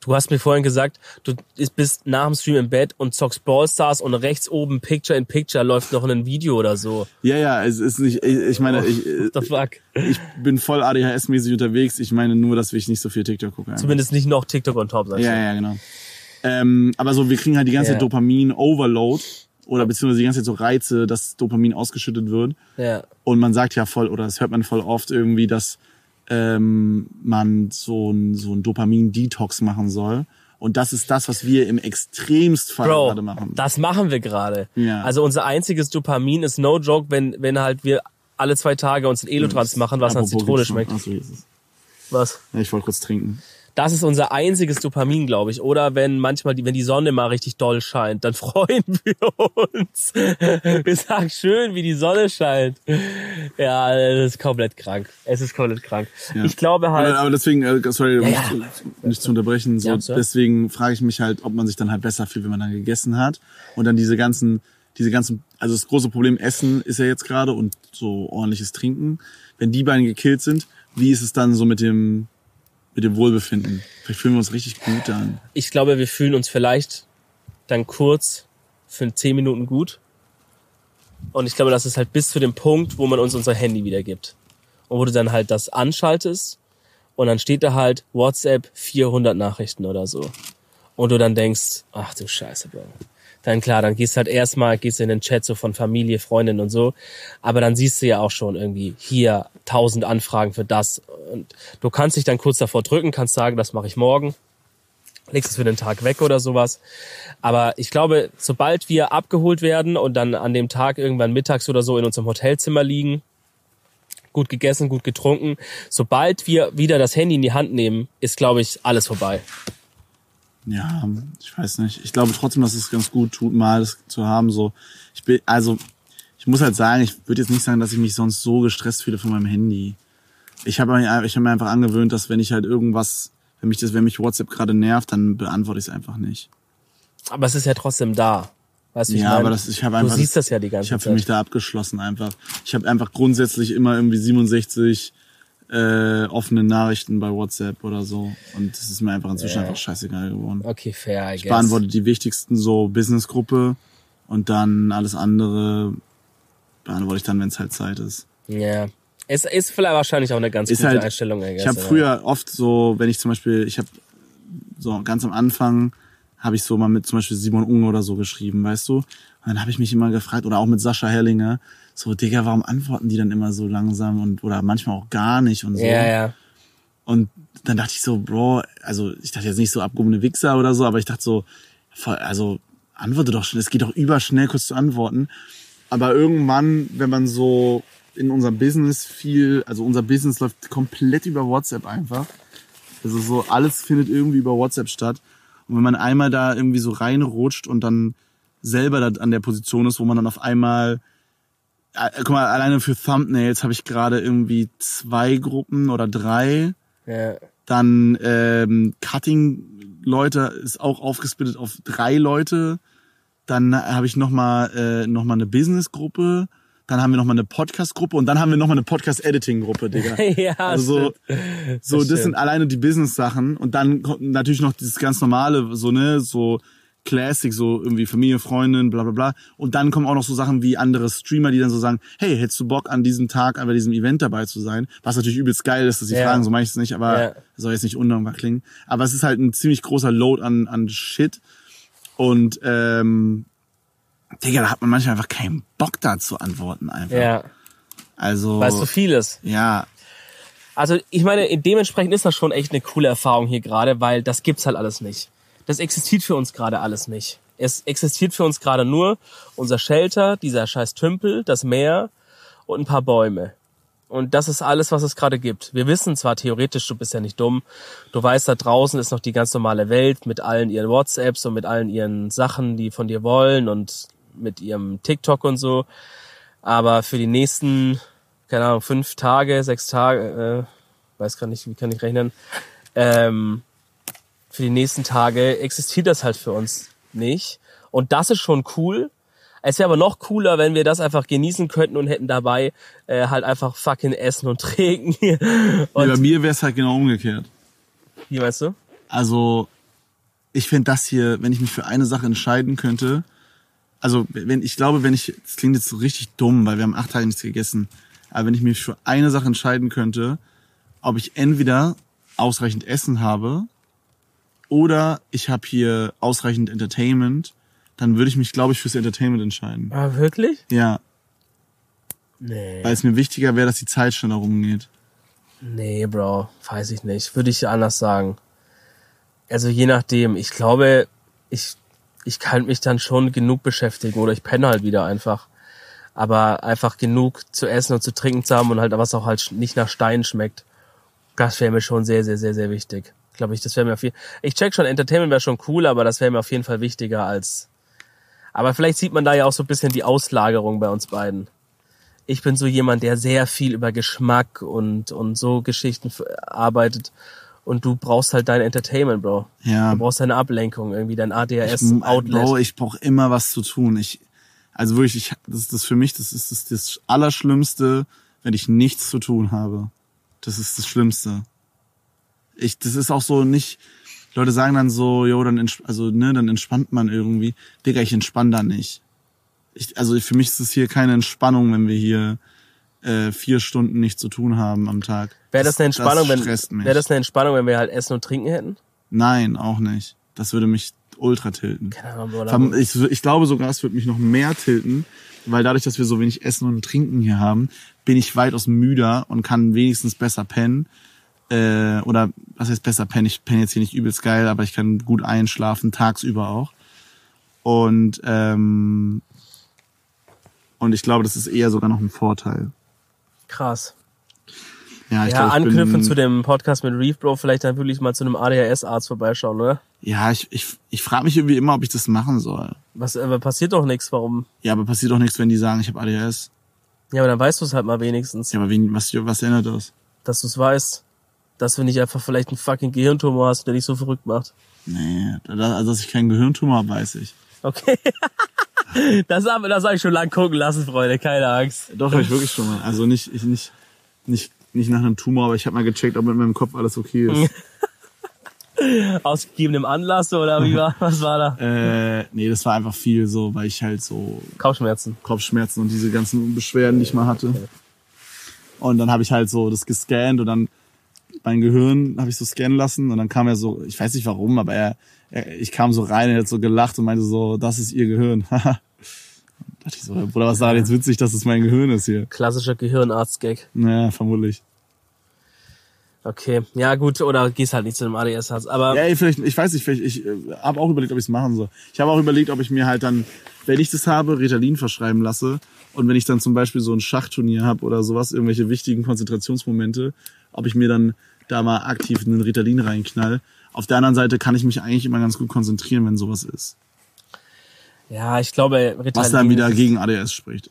Du hast mir vorhin gesagt, du bist nach dem Stream im Bett und zockst Ballstars und rechts oben Picture in Picture läuft noch ein Video oder so. Ja, ja, es ist nicht, ich, ich meine, ich, What the fuck? ich bin voll ADHS-mäßig unterwegs. Ich meine nur, dass ich nicht so viel TikTok gucke. Zumindest nicht noch TikTok on top, sagst Ja, du. ja, genau. Ähm, aber so, wir kriegen halt die ganze Ja. Dopamin-Overload oder beziehungsweise die ganze Zeit so Reize, dass Dopamin ausgeschüttet wird. Ja. Und man sagt ja voll, oder das hört man voll oft irgendwie, dass ähm, man so ein, so ein Dopamin-Detox machen soll. Und das ist das, was wir im Extremstfall Bro, gerade machen. das machen wir gerade. Ja. Also unser einziges Dopamin ist no joke, wenn, wenn halt wir alle zwei Tage uns einen Elotrans machen, was nach Apropos Zitrone schmeckt. Ach so, hier ist es. Was? Ja, ich wollte kurz trinken. Das ist unser einziges Dopamin, glaube ich. Oder wenn manchmal, die, wenn die Sonne mal richtig doll scheint, dann freuen wir uns. Wir sagen schön, wie die Sonne scheint. Ja, das ist komplett krank. Es ist komplett krank. Ja. Ich glaube halt. Aber, deswegen, äh, sorry, um Ja, ja. nicht zu unterbrechen, so, deswegen frage ich mich halt, ob man sich dann halt besser fühlt, wenn man dann gegessen hat. Und dann diese ganzen, diese ganzen, also das große Problem Essen ist ja jetzt gerade und so ordentliches Trinken. Wenn die beiden gekillt sind, wie ist es dann so mit dem, mit dem Wohlbefinden? Vielleicht fühlen wir uns richtig gut dann. ich glaube, wir fühlen uns vielleicht dann kurz für zehn Minuten gut. Und ich glaube, das ist halt bis zu dem Punkt, wo man uns unser Handy wiedergibt. Und wo du dann halt das anschaltest und dann steht da halt WhatsApp 400 Nachrichten oder so. Und du dann denkst, ach du Scheiße, Bro. Dann klar, dann gehst halt erstmal, gehst in den Chat so von Familie, Freundin und so. Aber dann siehst du ja auch schon irgendwie hier tausend Anfragen für das. Und du kannst dich dann kurz davor drücken, kannst sagen, das mache ich morgen. legst es für den Tag weg oder sowas. Aber ich glaube, sobald wir abgeholt werden und dann an dem Tag irgendwann mittags oder so in unserem Hotelzimmer liegen, gut gegessen, gut getrunken, sobald wir wieder das Handy in die Hand nehmen, ist, glaube ich, alles vorbei. Ja, ich weiß nicht. Ich glaube trotzdem, dass es ganz gut tut, mal das zu haben. So, ich bin, also, ich muss halt sagen, ich würde jetzt nicht sagen, dass ich mich sonst so gestresst fühle von meinem Handy. Ich habe mir, ich hab mir einfach angewöhnt, dass wenn ich halt irgendwas, wenn mich das, wenn mich WhatsApp gerade nervt, dann beantworte ich es einfach nicht. Aber es ist ja trotzdem da. Weißt du, ich ja, mein, aber das, ich habe einfach. Du siehst das ja die ganze Ich habe für mich da abgeschlossen einfach. Ich habe einfach grundsätzlich immer irgendwie 67 äh, offene Nachrichten bei WhatsApp oder so. Und das ist mir einfach inzwischen einfach scheißegal geworden. Okay, fair, I Ich guess. beantworte die wichtigsten so Businessgruppe und dann alles andere beantworte ich dann, wenn es halt Zeit ist. Ja. Es ist vielleicht wahrscheinlich auch eine ganz Ist gute halt, Einstellung, I guess, ich habe früher oft so, wenn ich zum Beispiel, ich habe so ganz am Anfang habe ich so mal mit zum Beispiel Simon Unge oder so geschrieben, weißt du? Und dann habe ich mich immer gefragt, oder auch mit Sascha Hellinger, so, Digga, warum antworten die dann immer so langsam und oder manchmal auch gar nicht und so. Ja, ja. Und dann dachte ich so, Bro, also ich dachte jetzt nicht so abgehobene Wichser oder so, aber ich dachte so, also antworte doch schon, es geht doch überschnell kurz zu antworten. Aber irgendwann, wenn man so in unserem Business viel, also unser Business läuft komplett über WhatsApp einfach. Also so alles findet irgendwie über WhatsApp statt. Und wenn man einmal da irgendwie so reinrutscht und dann selber da an der Position ist, wo man dann auf einmal guck mal, alleine für Thumbnails habe ich gerade irgendwie zwei Gruppen oder drei. ja. Dann ähm, Cutting-Leute ist auch aufgesplittet auf drei Leute. Dann habe ich nochmal äh, noch mal eine Business-Gruppe. Dann haben wir nochmal eine Podcast-Gruppe und dann haben wir nochmal eine Podcast-Editing-Gruppe, Digga. ja, Also so, so das, stimmt. sind alleine die Business-Sachen. Und dann kommt natürlich noch dieses ganz normale, so, ne, so Classic, so irgendwie Familie, Freundin, bla bla bla. Und dann kommen auch noch so Sachen wie andere Streamer, die dann so sagen, hey, hättest du Bock an diesem Tag, bei diesem Event dabei zu sein? Was natürlich übelst geil ist, dass sie Ja. fragen, so meine ich es nicht, aber Ja. soll jetzt nicht undankbar klingen. Aber es ist halt ein ziemlich großer Load an, an Shit. Und ähm, Digga, da hat man manchmal einfach keinen Bock da zu antworten einfach. Ja, Also weil es so viel ist. ja, Also ich meine, dementsprechend ist das schon echt eine coole Erfahrung hier gerade, weil das gibt's halt alles nicht. Das existiert für uns gerade alles nicht. Es existiert für uns gerade nur unser Shelter, dieser scheiß Tümpel, das Meer und ein paar Bäume. Und das ist alles, was es gerade gibt. Wir wissen zwar theoretisch, du bist ja nicht dumm. Du weißt, da draußen ist noch die ganz normale Welt mit allen ihren WhatsApps und mit allen ihren Sachen, die von dir wollen und mit ihrem TikTok und so. Aber für die nächsten, keine Ahnung, fünf Tage, sechs Tage, äh, weiß gar nicht, wie kann ich rechnen, ähm, für die nächsten Tage existiert das halt für uns nicht. Und das ist schon cool. Es wäre aber noch cooler, wenn wir das einfach genießen könnten und hätten dabei äh, halt einfach fucking Essen und Trinken. Nee, bei und, mir wäre es halt genau umgekehrt. wie meinst du? Also, ich finde das hier, wenn ich mich für eine Sache entscheiden könnte, also wenn ich glaube, wenn ich, das klingt jetzt so richtig dumm, weil wir haben acht Tage nichts gegessen, aber wenn ich mich für eine Sache entscheiden könnte, ob ich entweder ausreichend Essen habe oder ich habe hier ausreichend Entertainment, dann würde ich mich, glaube ich, fürs Entertainment entscheiden. Ah, wirklich? Ja, Nee. weil es mir wichtiger wäre, dass die Zeit schneller rumgeht. Nee, Bro, weiß ich nicht. Würde ich anders sagen. Also je nachdem. Ich glaube, ich, ich kann mich dann schon genug beschäftigen oder ich penne halt wieder einfach. Aber einfach genug zu essen und zu trinken zu haben und halt was auch halt nicht nach Stein schmeckt. Das wäre mir schon sehr, sehr, sehr, sehr wichtig. Glaube ich, das wäre mir auf jeden Ich check schon, Entertainment wäre schon cool, aber das wäre mir auf jeden Fall wichtiger als. Aber vielleicht sieht man da ja auch so ein bisschen die Auslagerung bei uns beiden ich bin so jemand, der sehr viel über Geschmack und, und so Geschichten arbeitet. Und du brauchst halt dein Entertainment, Bro. Ja. Du brauchst deine Ablenkung, irgendwie dein ADHS-Outlet. Bro, ich brauche immer was zu tun. Ich, also wirklich, ich, das ist das für mich, das ist das, das Allerschlimmste, wenn ich nichts zu tun habe. Das ist das Schlimmste. Ich, das ist auch so nicht. Leute sagen dann so, jo, dann ents- also ne, dann entspannt man irgendwie. Digga, ich entspann da nicht. Ich, also für mich ist es hier keine Entspannung, wenn wir hier äh, vier Stunden nichts zu tun haben am Tag. Wäre das eine Entspannung, das wenn, wäre das eine Entspannung, wenn wir halt Essen und Trinken hätten? Nein, auch nicht. Das würde mich ultra tilten. Keine Ahnung, Ich, ich glaube sogar, es wird mich noch mehr tilten, weil dadurch, dass wir so wenig Essen und Trinken hier haben, bin ich weitaus müder und kann wenigstens besser pennen. Äh, oder was heißt besser pennen? Ich penne jetzt hier nicht übelst geil, aber ich kann gut einschlafen, tagsüber auch. Und, ähm, und ich glaube, das ist eher sogar noch ein Vorteil. Krass. Ja, ich ja, glaube, ich anknüpfend bin, zu dem Podcast mit Reef Bro, vielleicht dann wirklich mal zu einem ADHS-Arzt vorbeischauen, oder? Ja, ich, ich, ich frage mich irgendwie immer, ob ich das machen soll. Was, aber passiert doch nichts, warum? Ja, aber passiert doch nichts, wenn die sagen, ich habe ADHS. Ja, aber dann weißt du es halt mal wenigstens, Ja, aber wen, was, was ändert das? dass du es weißt. Dass du nicht einfach vielleicht einen fucking Gehirntumor hast, der dich so verrückt macht. Nee, also dass ich keinen Gehirntumor habe, weiß ich. Okay. das habe das hab ich schon lang gucken lassen, Freunde, keine Angst. Doch, habe ich wirklich schon mal. Also nicht, ich nicht, nicht, nicht nach einem Tumor, aber ich habe mal gecheckt, ob mit meinem Kopf alles okay ist. Aus gegebenem Anlass oder wie war, was war da? äh, nee, das war einfach viel so, weil ich halt so Kopfschmerzen. Kopfschmerzen und diese ganzen Beschwerden, die ich mal hatte. Und dann habe ich halt so das gescannt und dann mein Gehirn habe ich so scannen lassen und dann kam er so, ich weiß nicht warum, aber er, er ich kam so rein, er hat so gelacht und meinte so, das ist ihr Gehirn. Haha. dachte ich so, Bruder, was denn jetzt witzig, dass es mein Gehirn ist hier? Klassischer Gehirnarzt-Gag. Naja, vermutlich. Okay, ja gut, oder gehst halt nicht zu einem ADS-Arzt. Aber Ja, ey, vielleicht, ich weiß nicht, vielleicht, ich äh, habe auch überlegt, ob ich es machen soll. Ich habe auch überlegt, ob ich mir halt dann, wenn ich das habe, Ritalin verschreiben lasse und wenn ich dann zum Beispiel so ein Schachturnier habe oder sowas, irgendwelche wichtigen Konzentrationsmomente, ob ich mir dann da mal aktiv einen Ritalin reinknall. Auf der anderen Seite kann ich mich eigentlich immer ganz gut konzentrieren, wenn sowas ist. ja, ich glaube, Ritalin Was dann wieder gegen ADS spricht.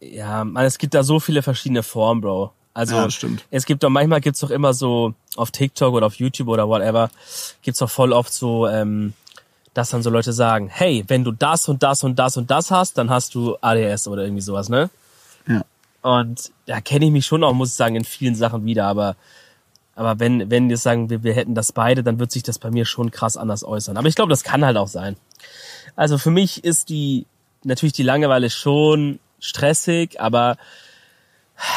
Ja, man, es gibt da so viele verschiedene Formen, Bro. Also Ja, stimmt. es gibt doch manchmal gibt's doch immer so auf TikTok oder auf YouTube oder whatever gibt's doch voll oft so, ähm, dass dann so Leute sagen, hey, wenn du das und das und das und das hast, dann hast du ADS oder irgendwie sowas, ne? Ja. Und da kenne ich mich schon auch, muss ich sagen, in vielen Sachen wieder, aber aber wenn wenn wir sagen, wir, wir hätten das beide, dann wird sich das bei mir schon krass anders äußern. Aber ich glaube, das kann halt auch sein. Also für mich ist die natürlich die Langeweile schon stressig, aber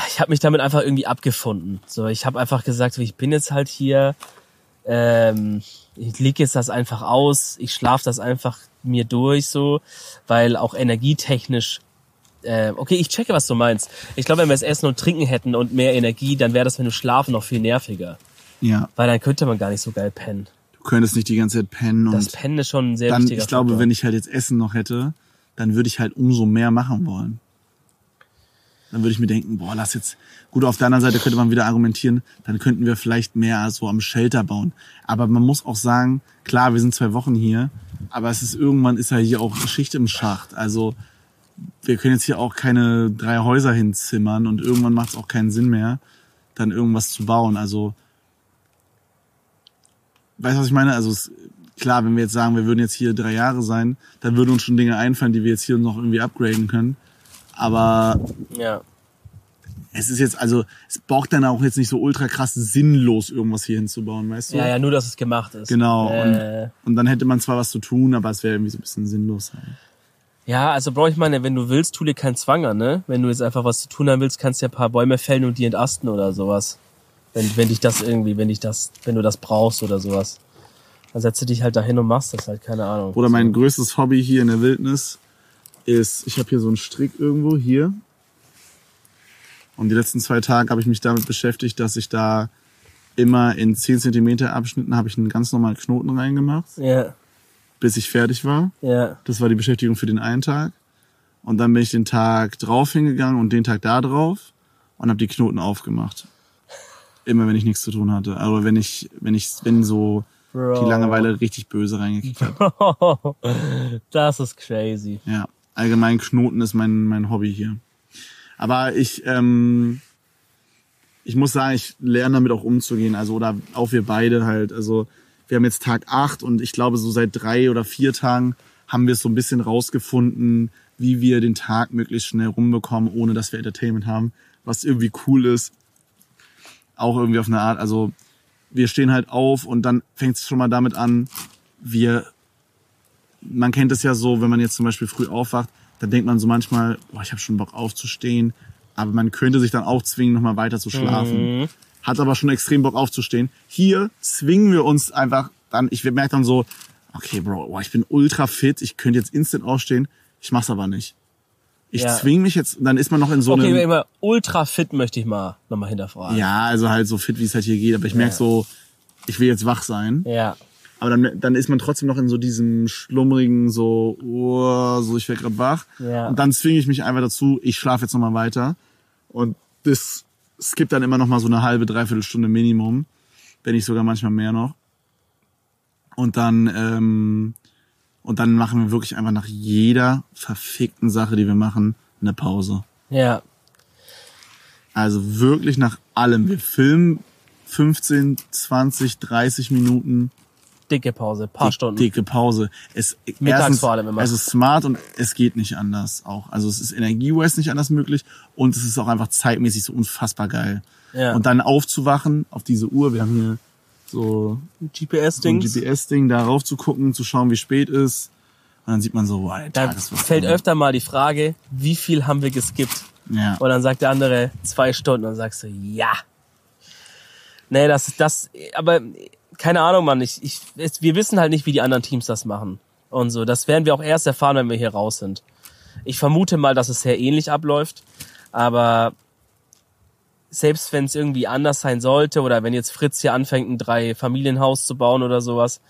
ich habe mich damit einfach irgendwie abgefunden. So, ich habe einfach gesagt, ich bin jetzt halt hier, ähm, ich leg jetzt das einfach aus, ich schlaf das einfach mir durch so, weil auch energietechnisch äh, okay, ich checke, was du meinst. Ich glaube, wenn wir es Essen und Trinken hätten und mehr Energie, dann wäre das mit dem Schlafen noch viel nerviger. Ja, Weil dann könnte man gar nicht so geil pennen. du könntest nicht die ganze Zeit pennen Das und Pennen ist schon ein sehr dann, wichtiger ich glaube, Faktor. wenn ich halt jetzt Essen noch hätte, dann würde ich halt umso mehr machen wollen. Dann würde ich mir denken, boah, lass jetzt. Gut, auf der anderen Seite könnte man wieder argumentieren, dann könnten wir vielleicht mehr so am Shelter bauen. Aber man muss auch sagen, klar, wir sind zwei Wochen hier, aber es ist irgendwann ist ja hier auch Schicht im Schacht. Also wir können jetzt hier auch keine drei Häuser hinzimmern und irgendwann macht es auch keinen Sinn mehr, dann irgendwas zu bauen. Also weißt du, was ich meine? Also es, klar, wenn wir jetzt sagen, wir würden jetzt hier drei Jahre sein, dann würden uns schon Dinge einfallen, die wir jetzt hier noch irgendwie upgraden können. Aber ja. es ist jetzt, also es braucht dann auch jetzt nicht so ultra krass sinnlos irgendwas hier hinzubauen, weißt du? ja, ja, nur, dass es gemacht ist. Genau. Äh, Und, und dann hätte man zwar was zu tun, aber es wäre irgendwie so ein bisschen sinnlos. Halt. Ja, also brauche ich meine, wenn du willst, tu dir keinen Zwang an, ne? Wenn du jetzt einfach was zu tun haben willst, kannst du ja ein paar Bäume fällen und die entasten oder sowas. Wenn, wenn dich das irgendwie, wenn dich das, wenn du das brauchst oder sowas. Dann setzt du dich halt dahin und machst das halt, keine Ahnung. Oder mein größtes Hobby hier in der Wildnis ist, ich habe hier so einen Strick irgendwo hier. Und die letzten zwei Tage habe ich mich damit beschäftigt, dass ich da immer in 10 Zentimeter Abschnitten habe ich einen ganz normalen Knoten reingemacht, Ja, bis ich fertig war. ja. Das war die Beschäftigung für den einen Tag. Und dann bin ich den Tag drauf hingegangen und den Tag da drauf und habe die Knoten aufgemacht. Immer wenn ich nichts zu tun hatte. Aber wenn ich, wenn ich, wenn so Bro. die Langeweile richtig böse reingekickt hat. das ist crazy. Ja, allgemein Knoten ist mein, mein Hobby hier. Aber ich, ähm, ich muss sagen, ich lerne damit auch umzugehen. Also, oder auch wir beide halt. Also, wir haben jetzt Tag acht und ich glaube, so seit drei oder vier Tagen haben wir es so ein bisschen rausgefunden, wie wir den Tag möglichst schnell rumbekommen, ohne dass wir Entertainment haben. Was irgendwie cool ist. Auch irgendwie auf eine Art, also wir stehen halt auf und dann fängt es schon mal damit an, wir man kennt es ja so, wenn man jetzt zum Beispiel früh aufwacht, dann denkt man so manchmal, boah, ich habe schon Bock aufzustehen, aber man könnte sich dann auch zwingen, nochmal weiter zu schlafen. Hat aber schon extrem Bock aufzustehen. Hier zwingen wir uns einfach dann, ich merke dann so, okay, Bro, boah, ich bin ultra fit, ich könnte jetzt instant aufstehen, ich mach's aber nicht. Ich Ja. zwing mich jetzt, dann ist man noch in so Okay, einem... immer ultra fit möchte ich mal nochmal hinterfragen. Ja, also halt so fit, wie es halt hier geht. Aber ich merk so, ich will jetzt wach sein. Ja. Aber dann, dann ist man trotzdem noch in so diesem schlummrigen, so, oh, so ich werde gerade wach. Ja. Und dann zwinge ich mich einfach dazu, ich schlafe jetzt nochmal weiter. Und das skippt dann immer noch mal so eine halbe, dreiviertel Stunde Minimum. Wenn nicht sogar manchmal mehr noch. Und dann, ähm, und dann machen wir wirklich einfach nach jeder verfickten Sache, die wir machen, eine Pause. Ja. Also wirklich nach allem. Wir filmen 15, 20, 30 Minuten Dicke Pause, paar Stunden. dicke Pause. Es, Mittags erstens, vor allem immer. Es ist smart und es geht nicht anders auch. Also es ist energiewise nicht anders möglich und es ist auch einfach zeitmäßig so unfassbar geil. Ja. Und dann aufzuwachen auf diese Uhr. Wir haben hier so. GPS-Ding, da rauf zu gucken, zu schauen, wie spät ist. Und dann sieht man so, wow, da fällt drin. öfter mal die Frage, wie viel haben wir geskippt? Ja. Und dann sagt der andere zwei Stunden und dann sagst du, ja. Nee, das ist das, aber keine Ahnung, Mann. Ich, ich, es, wir wissen halt nicht, wie die anderen Teams das machen. Und so. Das werden wir auch erst erfahren, wenn wir hier raus sind. Ich vermute mal, dass es sehr ähnlich abläuft. Aber selbst wenn es irgendwie anders sein sollte oder wenn jetzt Fritz hier anfängt, ein Drei-Familienhaus zu bauen oder sowas,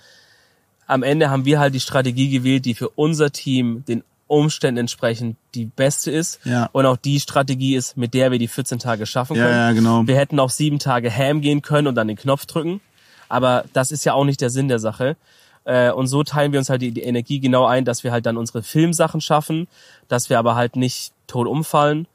am Ende haben wir halt die Strategie gewählt, die für unser Team den Umständen entsprechend die beste ist. Ja. Und auch die Strategie ist, mit der wir die 14 Tage schaffen Ja, können. ja, genau. Wir hätten auch sieben Tage Ham gehen können und dann den Knopf drücken. Aber das ist ja auch nicht der Sinn der Sache. Äh, Und so teilen wir uns halt die, die Energie genau ein, dass wir halt dann unsere Filmsachen schaffen, dass wir aber halt nicht tot umfallen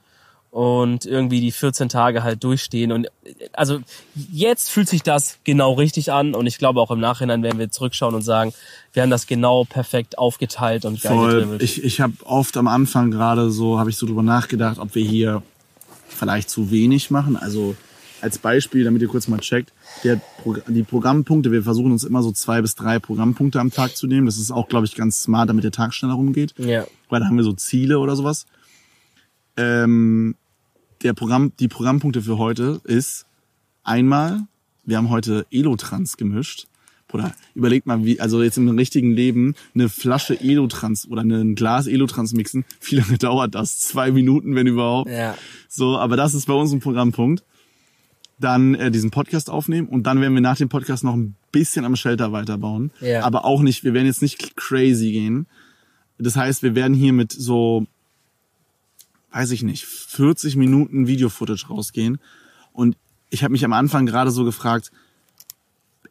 und irgendwie die 14 Tage halt durchstehen. Und also jetzt fühlt sich das genau richtig an und ich glaube auch im Nachhinein werden wir zurückschauen und sagen, wir haben das genau perfekt aufgeteilt und geil Voll. Ich, ich habe oft am Anfang gerade so, habe ich so drüber nachgedacht, ob wir hier vielleicht zu wenig machen. Also als Beispiel, damit ihr kurz mal checkt, der, die Programmpunkte, wir versuchen uns immer so zwei bis drei Programmpunkte am Tag zu nehmen. Das ist auch, glaube ich, ganz smart, damit der Tag schneller rumgeht. Ja. Weil da haben wir so Ziele oder sowas. Ähm, der Programm, die Programmpunkte für heute ist einmal, wir haben heute Elotrans gemischt. Oder überlegt mal, wie, also jetzt im richtigen Leben eine Flasche Elotrans oder ein Glas Elotrans mixen. Wie lange dauert das? Zwei Minuten, wenn überhaupt. Ja. So, aber das ist bei uns ein Programmpunkt. Dann äh, diesen Podcast aufnehmen und dann werden wir nach dem Podcast noch ein bisschen am Shelter weiterbauen. Ja. Aber auch nicht, wir werden jetzt nicht crazy gehen. Das heißt, wir werden hier mit so, weiß ich nicht, 40 Minuten Video-Footage rausgehen. Und ich habe mich am Anfang gerade so gefragt,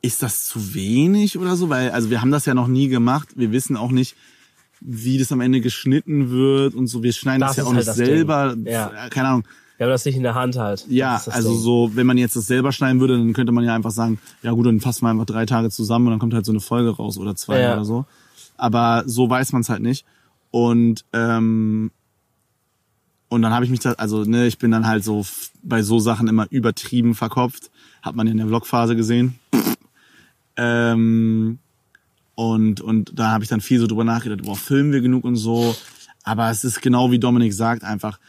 ist das zu wenig oder so? Weil, also wir haben das ja noch nie gemacht. Wir wissen auch nicht, wie das am Ende geschnitten wird und so. Wir schneiden das, Das ja auch halt nicht selber. Ja. Keine Ahnung. Wir haben das nicht in der Hand halt. Ja, also Ding. so, wenn man jetzt das selber schneiden würde, dann könnte man ja einfach sagen, ja gut, dann fassen wir einfach drei Tage zusammen und dann kommt halt so eine Folge raus oder zwei Ja. oder so. Aber so weiß man es halt nicht. Und ähm, und dann habe ich mich da, also ne, ich bin dann halt so bei so Sachen immer übertrieben verkopft. Hat man in der Vlogphase gesehen. Ähm, und, und da habe ich dann viel so drüber nachgedacht, boah, filmen wir genug und so. Aber es ist genau wie Dominik sagt, einfach,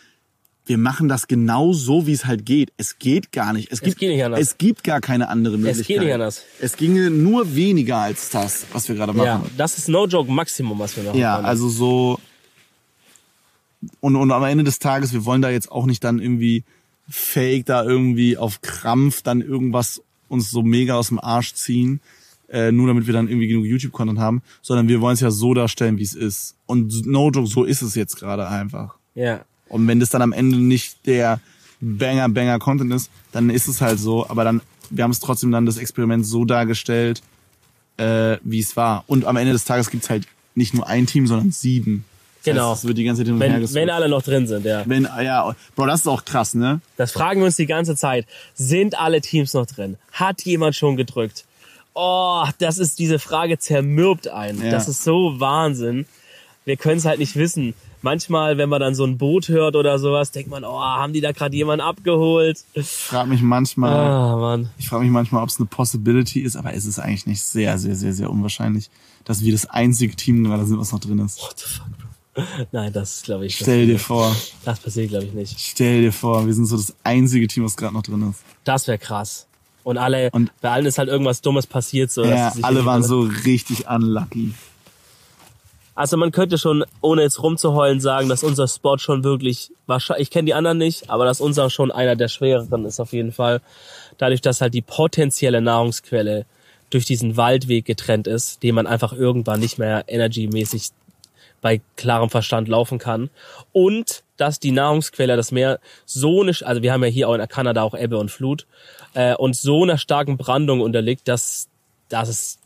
wir machen das genau so, wie es halt geht. Es geht gar nicht. Es, gibt, geht nicht anders. Es gibt gar keine andere Möglichkeit. geht nicht anders. Es ginge nur weniger als das, was wir gerade machen. Ja, das ist no joke Maximum, was wir machen Ja, können. also so. Und, und am Ende des Tages, wir wollen da jetzt auch nicht dann irgendwie fake da irgendwie auf Krampf dann irgendwas uns so mega aus dem Arsch ziehen, äh, nur damit wir dann irgendwie genug YouTube-Content haben, sondern wir wollen es ja so darstellen, wie es ist. Und no joke, so ist es jetzt gerade einfach. Ja. Und wenn das dann am Ende nicht der Banger, Banger Content ist, dann ist es halt so. Aber dann, wir haben es trotzdem dann das Experiment so dargestellt, äh, wie es war. Und am Ende des Tages gibt's halt nicht nur ein Team, sondern sieben. Das Genau. Heißt, es wird die ganze Zeit hin und her Wenn, wenn alle noch drin sind, ja. Wenn, ja, Bro, das ist auch krass, ne? Das fragen wir uns die ganze Zeit. Sind alle Teams noch drin? Hat jemand schon gedrückt? Oh, das ist, diese Frage zermürbt einen. Ja. Das ist so Wahnsinn. Wir können es halt nicht wissen. Manchmal, wenn man dann so ein Boot hört oder sowas, denkt man, oh, haben die da gerade jemanden abgeholt? Ich frage mich manchmal, Ah, Mann. ich frage mich manchmal, ob es eine Possibility ist, aber es ist eigentlich nicht sehr, sehr, sehr, sehr unwahrscheinlich, dass wir das einzige Team gerade sind, was noch drin ist. What the fuck, Bro? Nein, das glaube ich. Stell dir vor, das passiert, glaube ich, nicht. stell dir vor, wir sind so das einzige Team, was gerade noch drin ist. Das wäre krass. Und alle, Und- bei allen ist halt irgendwas Dummes passiert. So, Ja, alle waren so richtig unlucky. Also man könnte schon, ohne jetzt rumzuheulen, sagen, dass unser Spot schon wirklich, wahrscheinlich, ich kenne die anderen nicht, aber dass unser schon einer der schwereren ist auf jeden Fall. Dadurch, dass halt die potenzielle Nahrungsquelle durch diesen Waldweg getrennt ist, den man einfach irgendwann nicht mehr energymäßig bei klarem Verstand laufen kann. Und dass die Nahrungsquelle, das Meer, so eine, also wir haben ja hier auch in Kanada auch Ebbe und Flut, äh, und so einer starken Brandung unterliegt, dass, dass es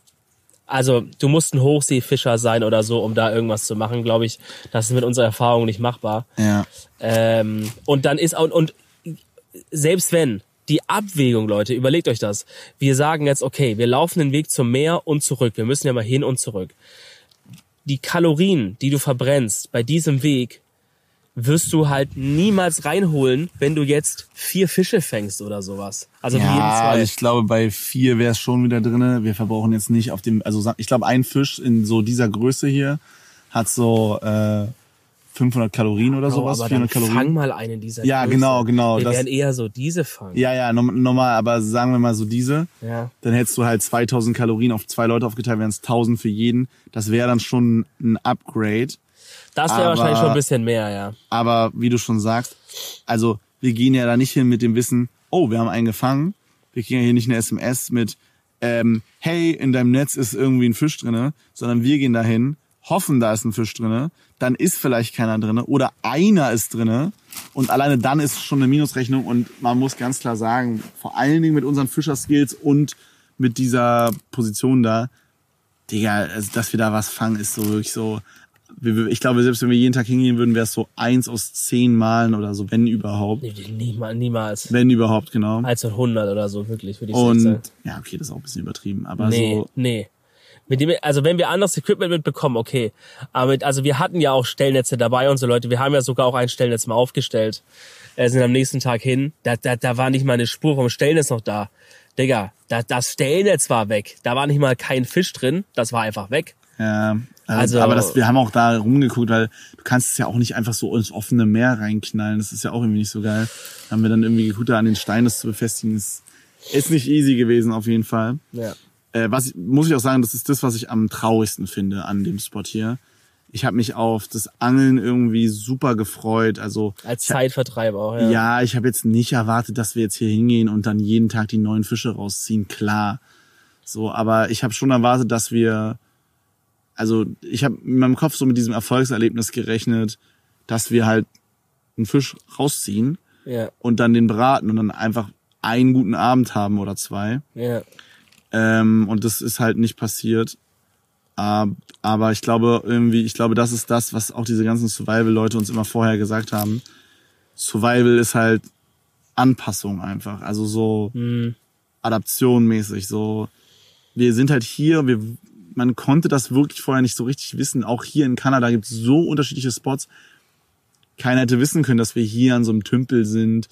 also du musst ein Hochseefischer sein oder so, um da irgendwas zu machen, glaube ich. Das ist mit unserer Erfahrung nicht machbar. Ja. Ähm, und dann ist auch, und selbst wenn, die Abwägung, Leute, überlegt euch das. Wir sagen jetzt, okay, wir laufen den Weg zum Meer und zurück. Wir müssen ja mal hin und zurück. Die Kalorien, die du verbrennst bei diesem Weg, wirst du halt niemals reinholen, wenn du jetzt vier Fische fängst oder sowas. Also Ja, zwei. ich glaube, bei vier wäre es schon wieder drinne. Wir verbrauchen jetzt nicht auf dem, also ich glaube, ein Fisch in so dieser Größe hier hat so äh, 500 Kalorien oder sowas, Oh, aber dann 400 Kalorien. fang mal einen dieser Ja, Größe. genau, genau, Wir das- werden eher so diese fangen. Ja, ja, normal, aber sagen wir mal so diese, Ja. dann hättest du halt 2000 Kalorien auf zwei Leute aufgeteilt, wären es 1000 für jeden. Das wäre dann schon ein Upgrade. Das wäre wahrscheinlich schon ein bisschen mehr, ja. Aber wie du schon sagst, also wir gehen ja da nicht hin mit dem Wissen, oh, wir haben einen gefangen. Wir kriegen ja hier nicht eine SMS mit, ähm, hey, in deinem Netz ist irgendwie ein Fisch drinne, sondern wir gehen dahin, hoffen, da ist ein Fisch drinne, dann ist vielleicht keiner drinne oder einer ist drinne und alleine dann ist schon eine Minusrechnung und man muss ganz klar sagen, vor allen Dingen mit unseren Fischerskills und mit dieser Position da, Digga, also, dass wir da was fangen, ist so wirklich so. Ich glaube, selbst wenn wir jeden Tag hingehen würden, wäre es so eins aus zehn Malen oder so, wenn überhaupt. Nee, niemals, niemals. Wenn überhaupt, genau. Als 100 oder so, wirklich, würde ich echt sagen. Und ja, okay, das ist auch ein bisschen übertrieben, aber Nee, so. nee. Mit dem, also wenn wir anderes Equipment mitbekommen, okay. Aber mit, also wir hatten ja auch Stellnetze dabei und so Leute. Wir haben ja sogar auch ein Stellnetz mal aufgestellt. Äh, sind am nächsten Tag hin. Da, da, da war nicht mal eine Spur vom Stellnetz noch da. Digga, da, das Stellnetz war weg. Da war nicht mal kein Fisch drin. Das war einfach weg. Ja, also, Also- aber das, wir haben auch da rumgeguckt, weil du kannst es ja auch nicht einfach so ins offene Meer reinknallen. Das ist ja auch irgendwie nicht so geil. Da haben wir dann irgendwie geguckt, da an den Stein das zu befestigen. Ist, ist nicht easy gewesen auf jeden Fall. Ja. Äh, was muss ich auch sagen, das ist das, was ich am traurigsten finde an dem Spot hier. Ich habe mich auf das Angeln irgendwie super gefreut. Also Als Zeitvertreib auch, ja. ja, ich habe jetzt nicht erwartet, dass wir jetzt hier hingehen und dann jeden Tag die neuen Fische rausziehen. Klar, so, aber ich habe schon erwartet, dass wir, also ich habe in meinem Kopf so mit diesem Erfolgserlebnis gerechnet, dass wir halt einen Fisch rausziehen Ja, und dann den braten und dann einfach einen guten Abend haben oder zwei. ja. Ähm, und das ist halt nicht passiert. Ab- Aber ich glaube irgendwie, ich glaube, das ist das, was auch diese ganzen Survival-Leute uns immer vorher gesagt haben. Survival ist halt Anpassung einfach. Also so Hm. adaptionmäßig. So, wir sind halt hier, wir, man konnte das wirklich vorher nicht so richtig wissen. Auch hier in Kanada gibt es so unterschiedliche Spots. Keiner hätte wissen können, dass wir hier an so einem Tümpel sind,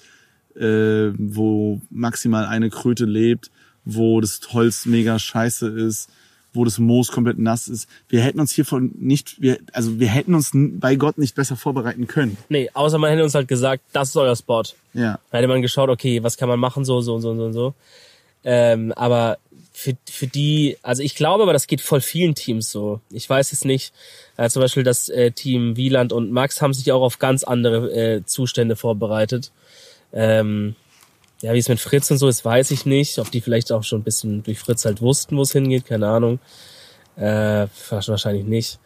äh, wo maximal eine Kröte lebt, wo das Holz mega scheiße ist, wo das Moos komplett nass ist. Wir hätten uns hiervon nicht, wir, also wir hätten uns bei Gott nicht besser vorbereiten können. Nee, außer man hätte uns halt gesagt, das ist euer Spot. Ja. Da hätte man geschaut, okay, was kann man machen, so, so, so, so, so. Ähm, aber für, für die, also ich glaube, aber das geht voll vielen Teams so. Ich weiß es nicht. Äh, zum Beispiel das äh, Team Wieland und Max haben sich auch auf ganz andere äh, Zustände vorbereitet. Ähm, ja, wie es mit Fritz und so ist, weiß ich nicht. Ob die vielleicht auch schon ein bisschen durch Fritz halt wussten, wo es hingeht, keine Ahnung. Äh, wahrscheinlich nicht.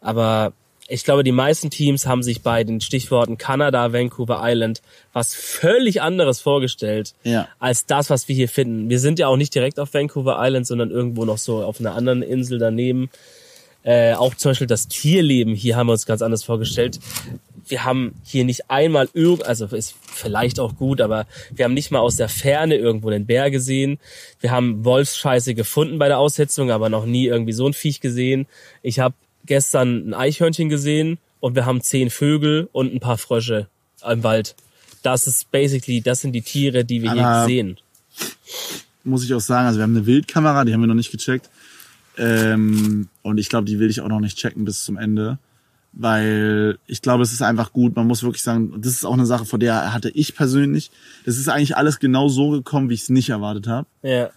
Aber ich glaube, die meisten Teams haben sich bei den Stichworten Kanada, Vancouver Island was völlig anderes vorgestellt Ja. als das, was wir hier finden. Wir sind ja auch nicht direkt auf Vancouver Island, sondern irgendwo noch so auf einer anderen Insel daneben. Äh, auch zum Beispiel das Tierleben hier haben wir uns ganz anders vorgestellt. Wir haben hier nicht einmal irgend, also ist vielleicht auch gut, aber wir haben nicht mal aus der Ferne irgendwo den Bär gesehen. Wir haben Wolfsscheiße gefunden bei der Aussetzung, aber noch nie irgendwie so ein Viech gesehen. Ich habe gestern ein Eichhörnchen gesehen und wir haben zehn Vögel und ein paar Frösche im Wald. Das ist basically, das sind die Tiere, die wir hier sehen. muss ich auch sagen, also wir haben eine Wildkamera, die haben wir noch nicht gecheckt. Ähm, und ich glaube, die will ich auch noch nicht checken bis zum Ende. Weil ich glaube, es ist einfach gut. Man muss wirklich sagen, das ist auch eine Sache, vor der hatte ich persönlich. Das ist eigentlich alles genau so gekommen, wie ich es nicht erwartet habe. Ja,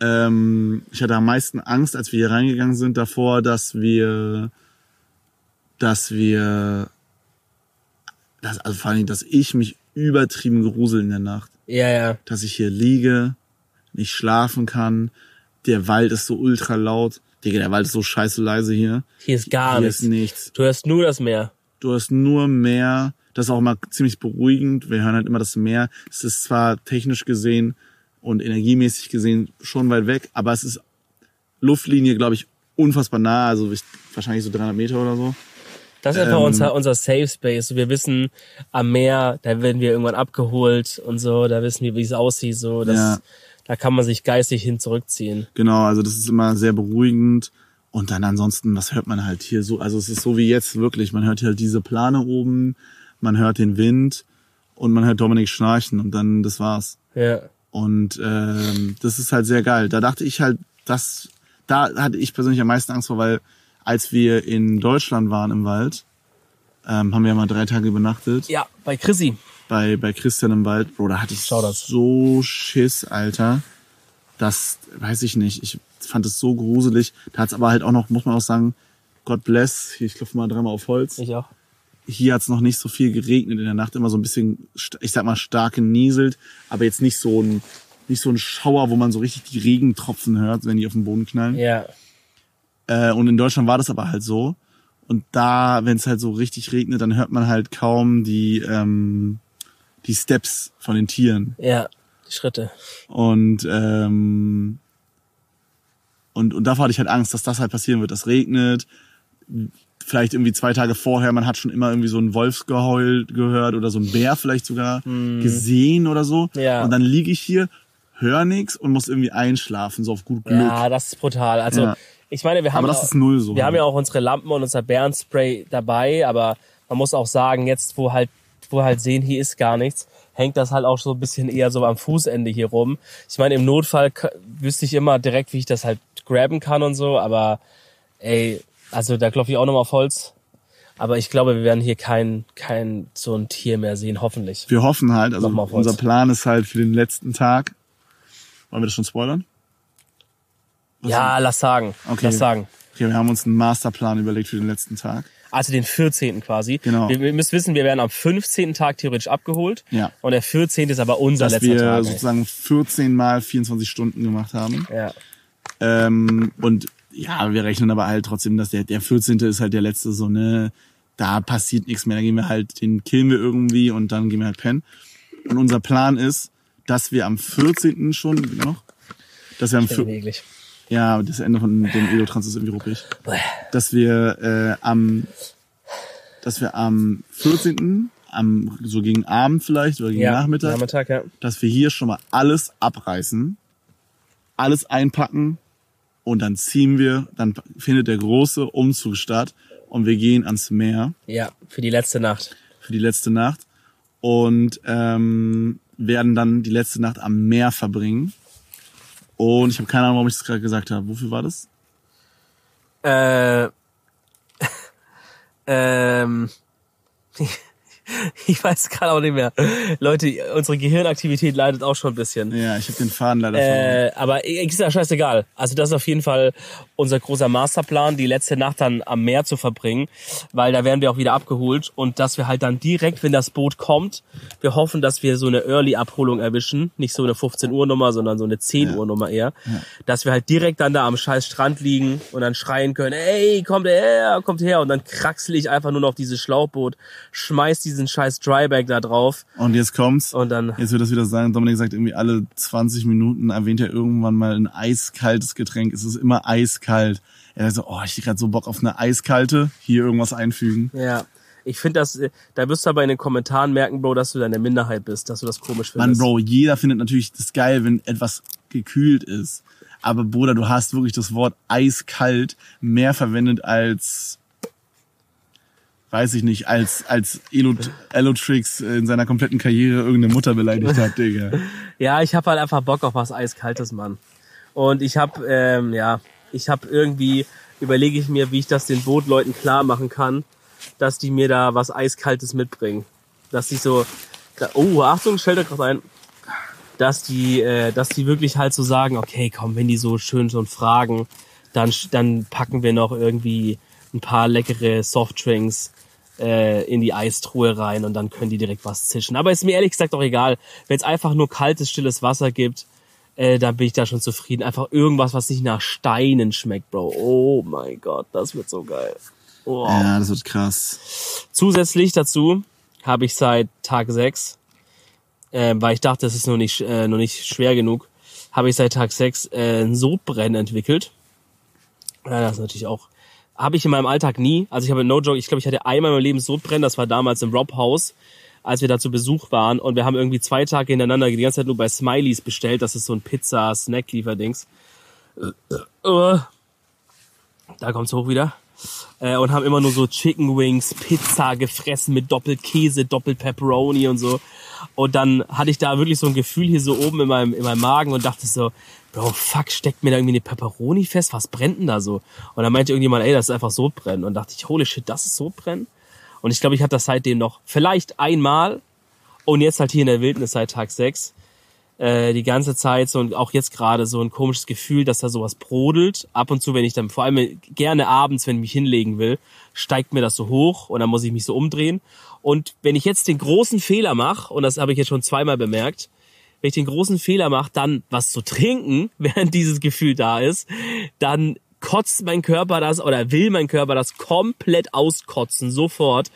Ähm, ich hatte am meisten Angst, als wir hier reingegangen sind, davor, dass wir dass wir, dass, also vor allem, dass ich mich übertrieben grusel in der Nacht. Ja, ja. Dass ich hier liege, nicht schlafen kann. Der Wald ist so ultra laut. Digga, der Wald ist so scheiße leise hier. Hier ist gar hier nichts. ist nichts. Du hörst nur das Meer. Du hast nur Meer. Das ist auch mal ziemlich beruhigend. Wir hören halt immer das Meer. Es ist zwar technisch gesehen und energiemäßig gesehen schon weit weg, aber es ist Luftlinie, glaube ich, unfassbar nah. Also ich- wahrscheinlich so 300 Meter oder so. Das ist einfach Ähm. unser, unser Safe Space. Wir wissen, am Meer, da werden wir irgendwann abgeholt und so, da wissen wir, wie es aussieht, so, das, Ja. da kann man sich geistig hin zurückziehen. Genau, also das ist immer sehr beruhigend. Und dann ansonsten, was hört man halt hier so? Also es ist so wie jetzt wirklich. Man hört hier halt diese Plane oben, man hört den Wind und man hört Dominik schnarchen und dann das war's. Ja. Und ähm, das ist halt sehr geil. Da dachte ich halt, das, da hatte ich persönlich am meisten Angst vor, weil als wir in Deutschland waren im Wald, ähm, haben wir ja mal drei Tage übernachtet Ja, bei Chrissy. bei, bei Christian im Wald. Bro, da hatte ich so Schiss, Alter. Das weiß ich nicht. Ich fand es so gruselig. Da hat's aber halt auch noch, muss man auch sagen, God bless. Ich klopfe mal dreimal auf Holz. Ich auch. Hier hat's noch nicht so viel geregnet in der Nacht. Immer so ein bisschen, ich sag mal, stark genieselt. Aber jetzt nicht so ein, nicht so ein Schauer, wo man so richtig die Regentropfen hört, wenn die auf den Boden knallen. Ja. Äh, und in Deutschland war das aber halt so. Und da, wenn es halt so richtig regnet, dann hört man halt kaum die, ähm, die Steps von den Tieren. Ja. Die Schritte. Und, ähm, und, und davor hatte ich halt Angst, dass das halt passieren wird. Es regnet, vielleicht irgendwie zwei Tage vorher, man hat schon immer irgendwie so ein Wolfsgeheul gehört oder so ein Bär vielleicht sogar gesehen oder so. Ja. Und dann liege ich hier, höre nix und muss irgendwie einschlafen, so auf gut Glück. Ja, das ist brutal. Also, Ja. ich meine, wir haben, Aber das auch- ist null so. wir haben ja auch unsere Lampen und unser Bärenspray dabei, aber man muss auch sagen, jetzt, wo halt, wo halt sehen, hier ist gar nichts, hängt das halt auch so ein bisschen eher so am Fußende hier rum. Ich meine, im Notfall wüsste ich immer direkt, wie ich das halt graben kann und so, aber ey, also da klopfe ich auch nochmal auf Holz. Aber ich glaube, wir werden hier kein, kein so ein Tier mehr sehen, hoffentlich. wir hoffen halt, also unser Plan ist halt für den letzten Tag. Wollen wir das schon spoilern? Was Ja, lass sagen. Okay. Lass sagen. Okay, wir haben uns einen Masterplan überlegt für den letzten Tag. Also den 14. quasi. Genau. Wir, wir müssen wissen, wir werden am 15. Tag theoretisch abgeholt. Ja. Und der 14. ist aber unser Dass letzter wir Tag. ey. sozusagen 14 mal 24 Stunden gemacht haben. Ja. Ähm, und ja, wir rechnen aber halt trotzdem, dass der, der 14. ist halt der letzte so, ne, da passiert nichts mehr. Da gehen wir halt, den killen wir irgendwie und dann gehen wir halt pennen. Und unser Plan ist, dass wir am 14. schon, wie noch? Dass wir am, vier- Beweglich. ja, das Ende von dem Elotrans ist irgendwie ruppig. Dass wir äh, am dass wir am 14. am so gegen Abend vielleicht oder gegen Ja, Nachmittag, Nachmittag, ja. dass wir hier schon mal alles abreißen, alles einpacken und dann ziehen wir, dann findet der große Umzug statt und wir gehen ans Meer Ja, für die letzte Nacht. für die letzte Nacht und ähm, werden dann die letzte Nacht am Meer verbringen. Und ich habe keine Ahnung, warum ich das gerade gesagt habe. Wofür war das? Äh, ähm, ich weiß gerade auch nicht mehr. Leute, unsere Gehirnaktivität leidet auch schon ein bisschen. Ja, ich habe den Faden leider verloren. Äh, aber ist ja scheißegal. Also das ist auf jeden Fall unser großer Masterplan, die letzte Nacht dann am Meer zu verbringen, weil da werden wir auch wieder abgeholt und dass wir halt dann direkt, wenn das Boot kommt, wir hoffen, dass wir so eine Early-Abholung erwischen, nicht so eine 15 Uhr Nummer, sondern so eine 10 Uhr Nummer eher, dass wir halt direkt dann da am scheiß Strand liegen und dann schreien können, ey, kommt her, kommt her und dann kraxel ich einfach nur noch dieses Schlauchboot, schmeiß diesen scheiß Dryback da drauf Und jetzt kommt's. und dann Jetzt wird das wieder sagen, Dominik sagt irgendwie alle 20 Minuten erwähnt er irgendwann mal ein eiskaltes Getränk. Es ist immer eiskalt. Er sagt so, oh, ich hab grad so Bock auf eine eiskalte, hier irgendwas einfügen. Ja. Ich finde das, äh, da wirst du aber in den Kommentaren merken, Bro, dass du da in der Minderheit bist, dass du das komisch Mann, findest. Bro, jeder findet natürlich das geil, wenn etwas gekühlt ist. Aber Bruder, du hast wirklich das Wort eiskalt mehr verwendet als, weiß ich nicht, als, als Elot Elotrix in seiner kompletten Karriere irgendeine Mutter beleidigt hat, Digga. Ja, ich habe halt einfach Bock auf was Eiskaltes, Mann. Und ich habe, ähm, ja, ich habe irgendwie, überlege ich mir, wie ich das den Bootleuten klar machen kann, dass die mir da was Eiskaltes mitbringen. Dass die so, oh, Achtung, stellt euch gerade ein. Dass die, äh, dass die wirklich halt so sagen, okay, komm, wenn die so schön schon fragen, dann, dann packen wir noch irgendwie ein paar leckere Softdrinks äh, in die Eistruhe rein und dann können die direkt was zischen. Aber ist mir ehrlich gesagt auch egal, wenn es einfach nur kaltes, stilles Wasser gibt, äh, dann bin ich da schon zufrieden. Einfach irgendwas, was nicht nach Steinen schmeckt, Bro. Oh mein Gott, das wird so geil. Wow. Ja, das wird krass. Zusätzlich dazu habe ich seit Tag 6, äh, weil ich dachte, das ist noch nicht, äh, noch nicht schwer genug, habe ich seit Tag 6 äh, ein Sodbrennen entwickelt. Ja, das ist natürlich auch, habe ich in meinem Alltag nie. Also ich habe no joke, ich glaube, ich hatte einmal in meinem Leben Sodbrennen, das war damals im Rob House, als wir da zu Besuch waren und wir haben irgendwie zwei Tage hintereinander die ganze Zeit nur bei Smileys bestellt, das ist so ein Pizza-Snack-Lieferdings. Äh, da kommt's hoch wieder äh, und haben immer nur so Chicken Wings, Pizza gefressen mit Doppelkäse, Doppelpepperoni und so. Und dann hatte ich da wirklich so ein Gefühl hier so oben in meinem, in meinem Magen und dachte so, Bro, fuck, steckt mir da irgendwie eine Pepperoni fest? Was brennt denn da so? Und dann meinte irgendjemand, ey, das ist einfach Sodbrennen. Und dachte ich, holy shit, das ist Sodbrennen? Und ich glaube, ich hatte das seitdem noch vielleicht einmal und jetzt halt hier in der Wildnis seit Tag 6 äh, die ganze Zeit so und auch jetzt gerade so ein komisches Gefühl, dass da sowas brodelt. Ab und zu, wenn ich dann vor allem gerne abends, wenn ich mich hinlegen will, steigt mir das so hoch und dann muss ich mich so umdrehen. Und wenn ich jetzt den großen Fehler mache, und das habe ich jetzt schon zweimal bemerkt, wenn ich den großen Fehler mache, dann was zu trinken, während dieses Gefühl da ist, dann kotzt mein Körper das oder will mein Körper das komplett auskotzen, sofort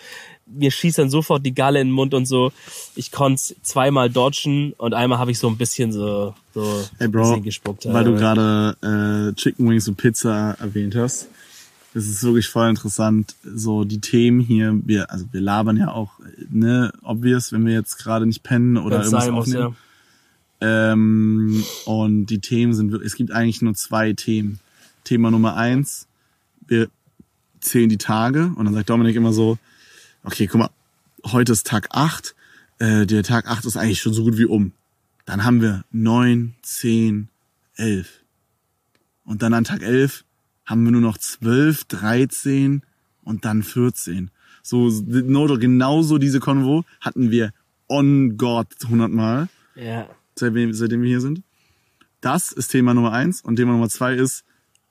mir schießt dann sofort die Galle in den Mund und so. Ich konnte zweimal dodgen und einmal habe ich so ein bisschen so, so hey Bro, bisschen gespuckt. Weil du gerade äh, Chicken Wings und Pizza erwähnt hast. Das ist wirklich voll interessant. So die Themen hier, wir, also wir labern ja auch, ne, obvious, wenn wir jetzt gerade nicht pennen oder Wenn's irgendwas muss, aufnehmen. Ja. Ähm, und die Themen sind wirklich, es gibt eigentlich nur zwei Themen. Thema Nummer eins, wir zählen die Tage und dann sagt Dominik immer so, okay, guck mal, heute ist Tag 8, äh, der Tag 8 ist eigentlich schon so gut wie um. Dann haben wir 9, 10, 11. Und dann an Tag 11 haben wir nur noch 12, 13 und dann 14. So, no, genauso diese Konvo hatten wir on God 100 Mal. Ja. Seitdem, seitdem wir hier sind. Das ist Thema Nummer eins und Thema Nummer zwei ist,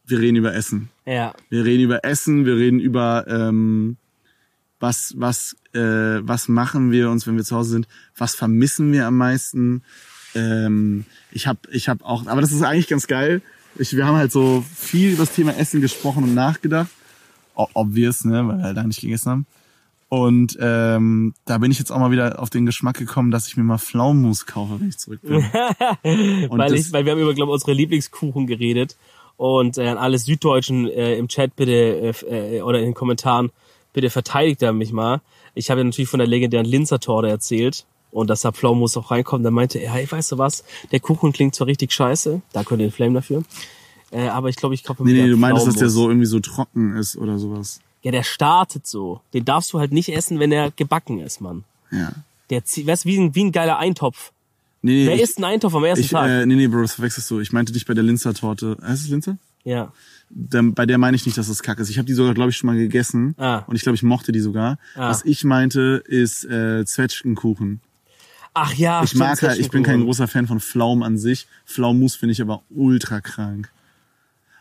wir reden über Essen. Ja. Wir reden über Essen, wir reden über ähm, was, was, äh, was machen wir uns, wenn wir zu Hause sind, was vermissen wir am meisten. Ähm, ich habe ich hab auch, aber das ist eigentlich ganz geil. Ich, wir haben halt so viel über das Thema Essen gesprochen und nachgedacht. Obvious, ne, weil wir halt da nicht gegessen haben. Und ähm, da bin ich jetzt auch mal wieder auf den Geschmack gekommen, dass ich mir mal Pflaumenmus kaufe, wenn ich zurück bin. weil, ich, weil wir haben über, glaube unsere Lieblingskuchen geredet. Und äh, an alle Süddeutschen äh, im Chat bitte äh, äh oder in den Kommentaren bitte verteidigt er mich mal. Ich habe ja natürlich von der legendären Linzer-Torte erzählt und dass da Pflaumenmus auch reinkommt. Dann meinte er, hey, weißt du was, der Kuchen klingt zwar richtig scheiße, da könnt ihr den Flame dafür, äh, aber ich glaube, ich kaufe mir Nee, nee, du meintest, dass der so irgendwie so trocken ist oder sowas. Ja, der startet so. Den darfst du halt nicht essen, wenn er gebacken ist, Mann. Ja. Der zieht, weißt wie ein, wie ein geiler Eintopf. Nee, nee, Wer isst einen Eintopf am ersten ich, Tag? Äh, nee, nee, Bro, das verwechselst du. Ich meinte dich bei der Linzer-Torte. Heißt es Linzer? Ja bei der meine ich nicht, dass das kacke ist. Ich habe die sogar, glaube ich, schon mal gegessen. Ah. Und ich glaube, ich mochte die sogar. Ah. Was ich meinte, ist äh, Zwetschgenkuchen. Ach ja, ich mag halt, ich bin kein großer Fan von Pflaumen an sich. Pflaumenmus finde ich aber ultra krank.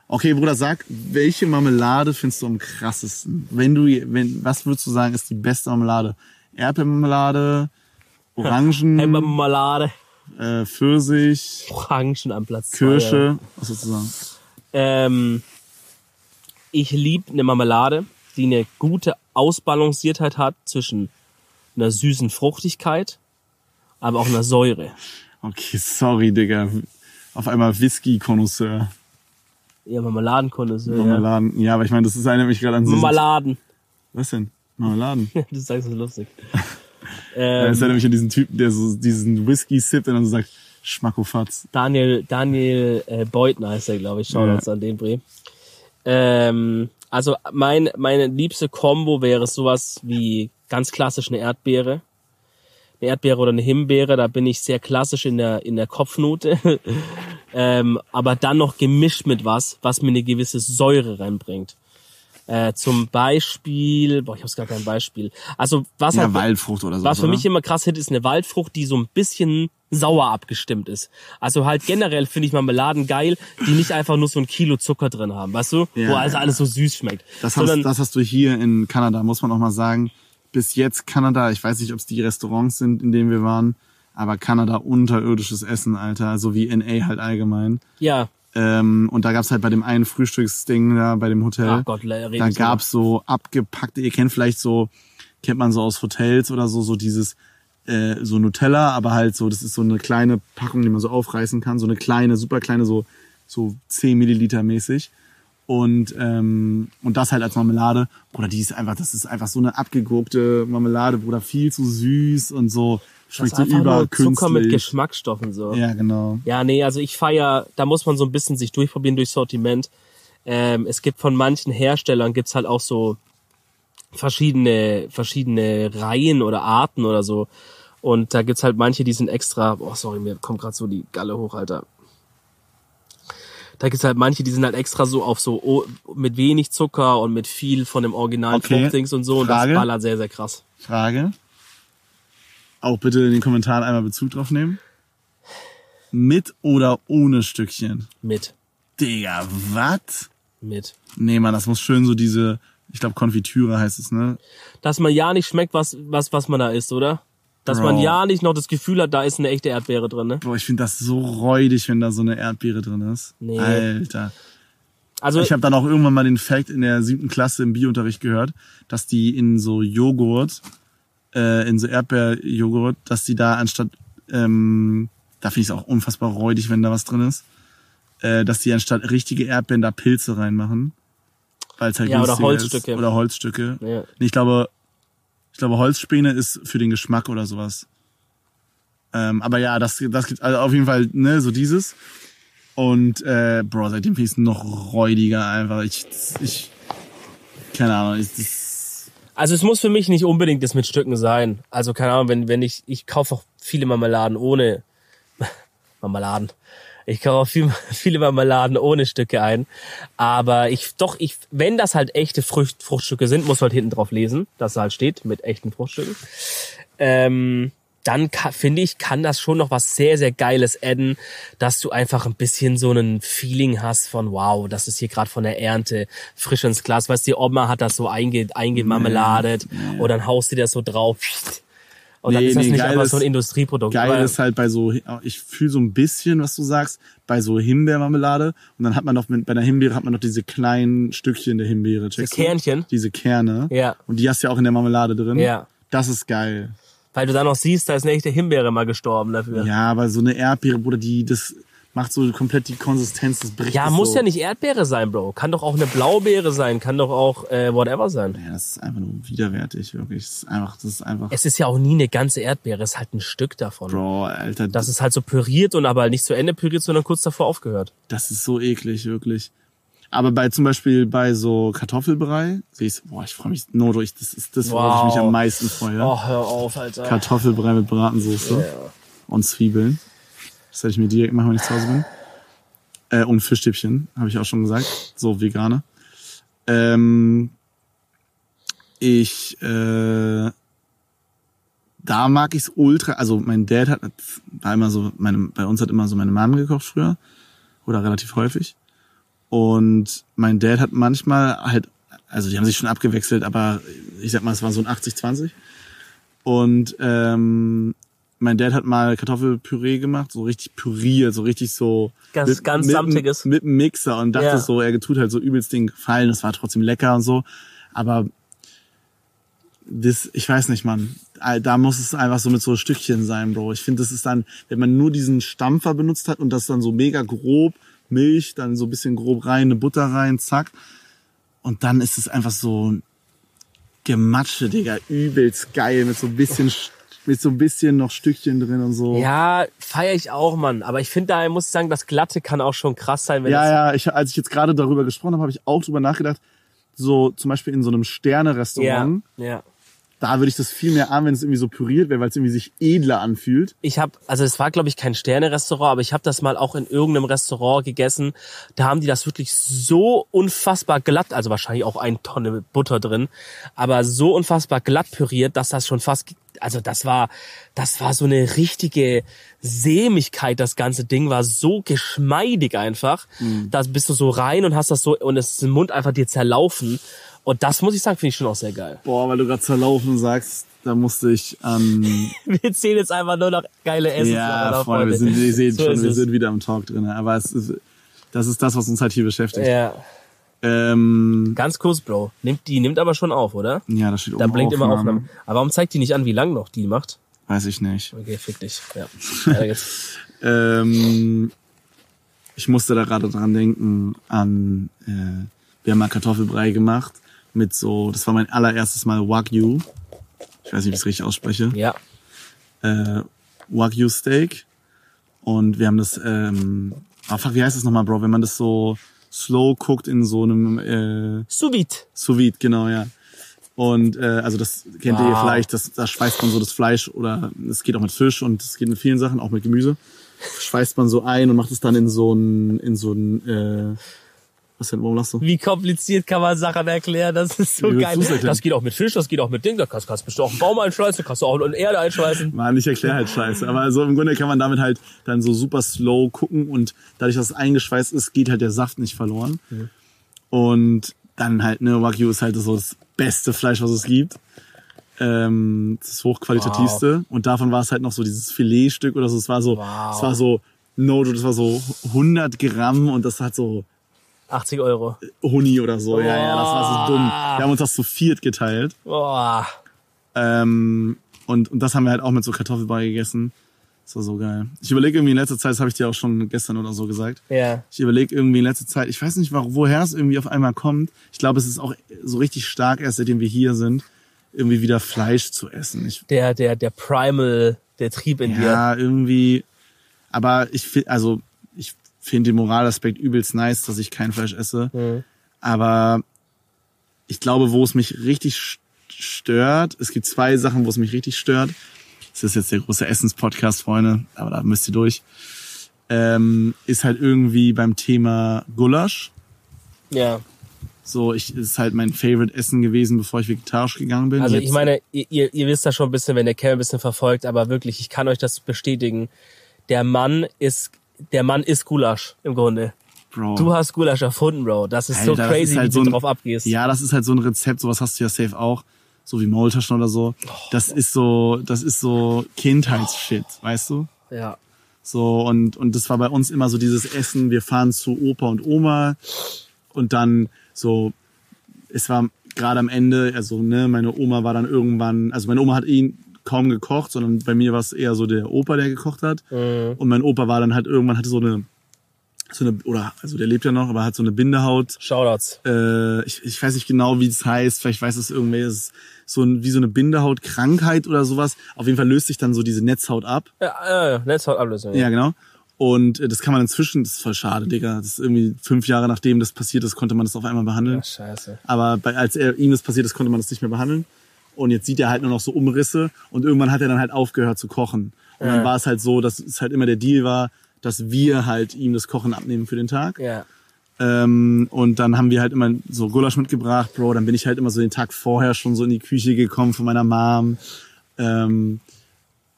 Okay, Bruder, sag, welche Marmelade findest du am krassesten? Wenn du, wenn, was würdest du sagen, ist die beste Marmelade? Erdbeermarmelade, Orangen, Marmelade, äh, Pfirsich, Orangen am Platz Kirsche, was sozusagen. Ähm, ich liebe eine Marmelade, die eine gute Ausbalanciertheit hat zwischen einer süßen Fruchtigkeit, aber auch einer Säure. Okay, sorry, Digga. Auf einmal Whisky-Konnoisseur. Ja, Marmeladen-Konnoisseur. Marmeladen, ja. ja. aber ich meine, das ist erinnert mich gerade an Marmeladen. Was denn? Marmeladen. du sagst es lustig. ähm, das erinnert mich an diesen Typen, der so diesen Whisky sippt und dann so sagt, Schmackofatz. Daniel, Daniel äh, Beutner heißt er, glaube ich. Schaut uns an den Bre. Ähm, also mein, meine liebste Combo wäre sowas wie ganz klassisch eine Erdbeere. Eine Erdbeere oder eine Himbeere, da bin ich sehr klassisch in der, in der Kopfnote. ähm, aber dann noch gemischt mit was, was mir eine gewisse Säure reinbringt. Äh, zum Beispiel, boah, ich habe gar kein Beispiel. Also was Ja, halt, Waldfrucht oder so. was für oder? mich immer krass hit, ist eine Waldfrucht, die so ein bisschen sauer abgestimmt ist. Also halt generell finde ich Marmeladen geil, die nicht einfach nur so ein Kilo Zucker drin haben, weißt du? Ja, Wo also alles so süß schmeckt. Das Sondern, hast, das hast du hier in Kanada, muss man auch mal sagen. Bis jetzt Kanada, ich weiß nicht, ob es die Restaurants sind, in denen wir waren, aber Kanada unterirdisches Essen, Alter, so wie NA halt allgemein. ja, Ähm, und da gab's halt bei dem einen Frühstücksding da bei dem Hotel, Gott, da gab's so abgepackte, ihr kennt vielleicht so, kennt man so aus Hotels oder so, so dieses äh, so Nutella, aber halt so, das ist so eine kleine Packung, die man so aufreißen kann, so eine kleine, super kleine, so so 10 Milliliter mäßig. Und, ähm, und das halt als Marmelade. Bruder, die ist einfach, das ist einfach so eine abgegurkte Marmelade, Bruder, viel zu süß und so. Das Schmeckt ist so einfach nur Zucker mit überkünstlich. Geschmacksstoffen so. Ja, genau. Ja, nee, also ich feier, da muss man so ein bisschen sich durchprobieren durch Sortiment. Ähm, es gibt von manchen Herstellern gibt's halt auch so verschiedene, verschiedene Reihen oder Arten oder so. Und da gibt's halt manche, die sind extra, oh sorry, mir kommt gerade so die Galle hoch, Alter. Da gibt's halt manche, die sind halt extra so auf so oh, mit wenig Zucker und mit viel von dem originalen Okay. Fruchtdings und so. Und Frage? das ballert sehr, sehr krass. Frage. Auch bitte in den Kommentaren einmal Bezug drauf nehmen. Mit oder ohne Stückchen? Mit. Digga, was? Mit. Nee, Mann, das muss schön so diese, ich glaube Konfitüre heißt es, ne? dass man ja nicht schmeckt, was, was, was man da isst, oder? Dass Bro. man ja nicht noch das Gefühl hat, da ist eine echte Erdbeere drin, ne? Boah, ich finde das so räudig, wenn da so eine Erdbeere drin ist. Nee. Alter. Also, Ich habe dann auch irgendwann mal den Fact in der siebten Klasse im Biounterricht gehört, dass die in so Joghurt, äh, in so Erdbeerjoghurt, dass die da anstatt, ähm, da finde ich es auch unfassbar räudig, wenn da was drin ist, äh, dass die anstatt richtige Erdbeeren da Pilze reinmachen. Weil es halt Ja, oder Holzstücke. Ist. Oder Holzstücke. Ja. Ich glaube, ich glaube, Holzspäne ist für den Geschmack oder sowas. Ähm, aber ja, das, das gibt also auf jeden Fall, ne, so dieses. Und äh, Bro, seitdem finde ich es noch räudiger einfach. Ich, ich keine Ahnung, ich, das, also es muss für mich nicht unbedingt das mit Stücken sein. Also keine Ahnung, wenn, wenn ich, ich kaufe auch viele Marmeladen ohne Marmeladen. Ich kaufe auch viel, viele Marmeladen ohne Stücke ein. Aber ich, doch, ich, wenn das halt echte Frucht, Fruchtstücke sind, muss man halt hinten drauf lesen, dass es halt steht mit echten Fruchtstücken. Ähm, dann finde ich, kann das schon noch was sehr, sehr Geiles adden, dass du einfach ein bisschen so einen Feeling hast von, wow, das ist hier gerade von der Ernte frisch ins Glas. Weißt du, die Oma hat das so einge, eingemarmeladet und dann haust du das so drauf. Und dann Nee, ist das nee, nicht einfach so ein Industrieprodukt. geil aber ist halt bei so, ich fühle so ein bisschen, was du sagst, bei so Himbeermarmelade. Und dann hat man noch, mit, bei der Himbeere hat man noch diese kleinen Stückchen der Himbeere. checkst du? Kernchen? Diese Kerne. Ja. Und die hast du ja auch in der Marmelade drin. Ja. Das ist geil. Weil du dann noch siehst, da ist eine echte Himbeere mal gestorben dafür. Ja, Ja, aber so eine Erdbeere, Bruder, die, das macht so komplett die Konsistenz, das bricht das muss so. ja nicht Erdbeere sein, Bro. Kann doch auch eine Blaubeere sein, kann doch auch äh, whatever sein. Ja, das ist einfach nur widerwärtig, wirklich. Das ist einfach, das ist einfach, Es ist ja auch nie eine ganze Erdbeere, es ist halt ein Stück davon. Bro, Alter, Das ist halt so püriert und aber nicht zu Ende püriert, sondern kurz davor aufgehört. das ist so eklig, wirklich. Aber bei zum Beispiel bei so Kartoffelbrei, siehst boah, ich freue mich, Nodo, ich, das ist das, worauf ich mich Wow. am meisten freue. Oh, hör auf, Alter. Kartoffelbrei mit Bratensoße und Zwiebeln. Das hätte ich mir direkt machen, wenn ich zu Hause bin. Äh, und Fischstäbchen, habe ich auch schon gesagt. So vegane. Ähm, ich, äh, da mag ich's ultra. Also mein Dad hat, war immer so, meine, bei uns hat immer so meine Mom gekocht früher. Oder relativ häufig. Und mein Dad hat manchmal halt, also die haben sich schon abgewechselt, aber ich sag mal, es war so ein 80-20. Und ähm, mein Dad hat mal Kartoffelpüree gemacht, so richtig püriert, so richtig so Ganz- ganz mit, samtiges. mit dem Mixer und dachte Ja. so, er tut halt so übelst den Gefallen, das war trotzdem lecker und so. Aber das, ich weiß nicht, Mann. Da muss es einfach so mit so Stückchen sein, Bro. Ich finde, das ist dann, wenn man nur diesen Stampfer benutzt hat und das dann so mega grob, Milch, dann so ein bisschen grob rein, eine Butter rein, zack. Und dann ist es einfach so Gematsche, Digga, übelst geil, mit so ein bisschen, mit so ein bisschen noch Stückchen drin und so. Ja, feiere ich auch, Mann. Aber ich finde, da muss ich sagen, das Glatte kann auch schon krass sein, wenn Ja, ja, ich, als ich jetzt gerade darüber gesprochen habe, habe ich auch drüber nachgedacht, so zum Beispiel in so einem ja, Sterne-Restaurant, ja. Da würde ich das viel mehr an, wenn es irgendwie so püriert wäre, weil es irgendwie sich edler anfühlt. Ich habe, also es war glaube ich kein Sterne-Restaurant, aber ich habe das mal auch in irgendeinem Restaurant gegessen. Da haben die das wirklich so unfassbar glatt, also wahrscheinlich auch eine Tonne Butter drin, aber so unfassbar glatt püriert, dass das schon fast, also das war, das war so eine richtige Sämigkeit. Das ganze Ding war so geschmeidig einfach. Mhm. Da bist du so rein und hast das so und es ist im Mund einfach dir zerlaufen. Und das muss ich sagen, finde ich schon auch sehr geil. Boah, weil du gerade zerlaufen sagst, da musste ich an. Wir zählen jetzt einfach nur noch geile Essen. ja, Freunde, wir sind, ihr seht schon, wir sind wieder am Talk drin. Aber es ist, das ist das, was uns halt hier beschäftigt. Ja. Ähm, Ganz kurz, Bro. Nimmt, die nimmt aber schon auf, oder? ja, da steht Da oben blinkt immer Aufnahme. Aber warum zeigt die nicht an, wie lang noch die macht? Weiß ich nicht. Okay, fick dich. Ja. Ähm, ich musste da gerade dran denken an, äh, wir haben mal Kartoffelbrei gemacht mit so, das war mein allererstes Mal Wagyu. Ich weiß nicht, wie ich es richtig ausspreche. ja. Äh, Wagyu Steak. Und wir haben das, ähm, ah fuck, wie heißt das nochmal, Bro? Wenn man das so slow guckt in so einem, äh, Sous vide. Sous vide, genau, ja. Und äh, also das kennt ihr Wow. vielleicht, das, da schweißt man so das Fleisch oder es geht auch mit Fisch und es geht mit vielen Sachen, auch mit Gemüse. Schweißt man so ein und macht es dann in so ein, in so ein, äh, was denn, warum lachst du? Wie kompliziert kann man Sachen erklären? Das ist so geil. Das geht auch mit Fisch, das geht auch mit Ding. Da kannst, kannst du auch einen Baum einschweißen, kannst du auch in Erde einschweißen. Mann, ich erkläre halt Scheiße. Aber also im Grunde kann man damit halt dann so super slow gucken und dadurch, dass es eingeschweißt ist, geht halt der Saft nicht verloren. Und dann halt, ne, Wagyu ist halt so das beste Fleisch, was es gibt. Ähm, das hochqualitativste. Und davon war es halt noch so dieses Filetstück oder so. Es war so, Wow. es war so, no, das war so 100 Gramm und das hat so 80 Euro. Huni oder so. Ja, ja, das war so dumm. Wir haben uns das zu viert geteilt. Boah. Ähm, und, und das haben wir halt auch mit so Kartoffelbrei gegessen. Das war so geil. Ich überlege irgendwie in letzter Zeit, das habe ich dir auch schon gestern oder so gesagt. Ja. Ich überlege irgendwie in letzter Zeit, ich weiß nicht, wo- woher es irgendwie auf einmal kommt. Ich glaube, es ist auch so richtig stark erst, seitdem wir hier sind, irgendwie wieder Fleisch zu essen. Ich, Der, der, der Primal, der Trieb in dir. ja, irgendwie. Aber ich finde, also ich finde den Moralaspekt übelst nice, dass ich kein Fleisch esse. Mhm. Aber ich glaube, wo es mich richtig st- stört, es gibt zwei Sachen, wo es mich richtig stört. Das ist jetzt der große Essenspodcast, Freunde, aber da müsst ihr durch. Ähm, ist halt irgendwie beim Thema Gulasch. Ja. So, ich ist halt mein Favorite Essen gewesen, bevor ich vegetarisch gegangen bin. Also Jetzt- ich meine, ihr, ihr ihr wisst das schon ein bisschen, wenn der Kerl ein bisschen verfolgt, aber wirklich, ich kann euch das bestätigen. Der Mann ist, der Mann ist Gulasch im Grunde. Bro. Du hast Gulasch erfunden, Bro. Das ist so Alter, das crazy, ist halt wie so du ein- drauf abgehst. Ja, das ist halt so ein Rezept, sowas hast du ja safe auch. So wie Maultaschen oder so. Oh, Das ist so, das ist so Kindheitsshit, weißt du? ja. So, und, und das war bei uns immer so dieses Essen, wir fahren zu Opa und Oma und dann so, es war gerade am Ende, also ne, meine Oma war dann irgendwann, also meine Oma hat ihn kaum gekocht, sondern bei mir war es eher so der Opa, der gekocht hat. Und mein Opa war dann halt irgendwann, hatte so eine, so eine, oder, also der lebt ja noch, aber hat so eine Bindehaut. Shoutouts. Äh, ich, ich weiß nicht genau, wie es heißt, vielleicht weiß es irgendwer, es ist so ein, wie so eine Bindehhautkrankheit oder sowas. Auf jeden Fall löst sich dann so diese Netzhaut ab. Ja, ja, ja, Netzhautablösung. Ja, genau. Und äh, das kann man inzwischen, das ist voll schade, Digga. Das ist irgendwie fünf Jahre nachdem das passiert ist, konnte man das auf einmal behandeln. Ach, scheiße. Aber bei, als er, ihm das passiert ist, konnte man das nicht mehr behandeln. Und jetzt sieht er halt nur noch so Umrisse und irgendwann hat er dann halt aufgehört zu kochen. Und dann Ja. war es halt so, dass es halt immer der Deal war, dass wir halt ihm das Kochen abnehmen für den Tag. Ja. Ähm, und dann haben wir halt immer so Gulasch mitgebracht, Bro. Dann bin ich halt immer so den Tag vorher schon so in die Küche gekommen von meiner Mom. Ähm,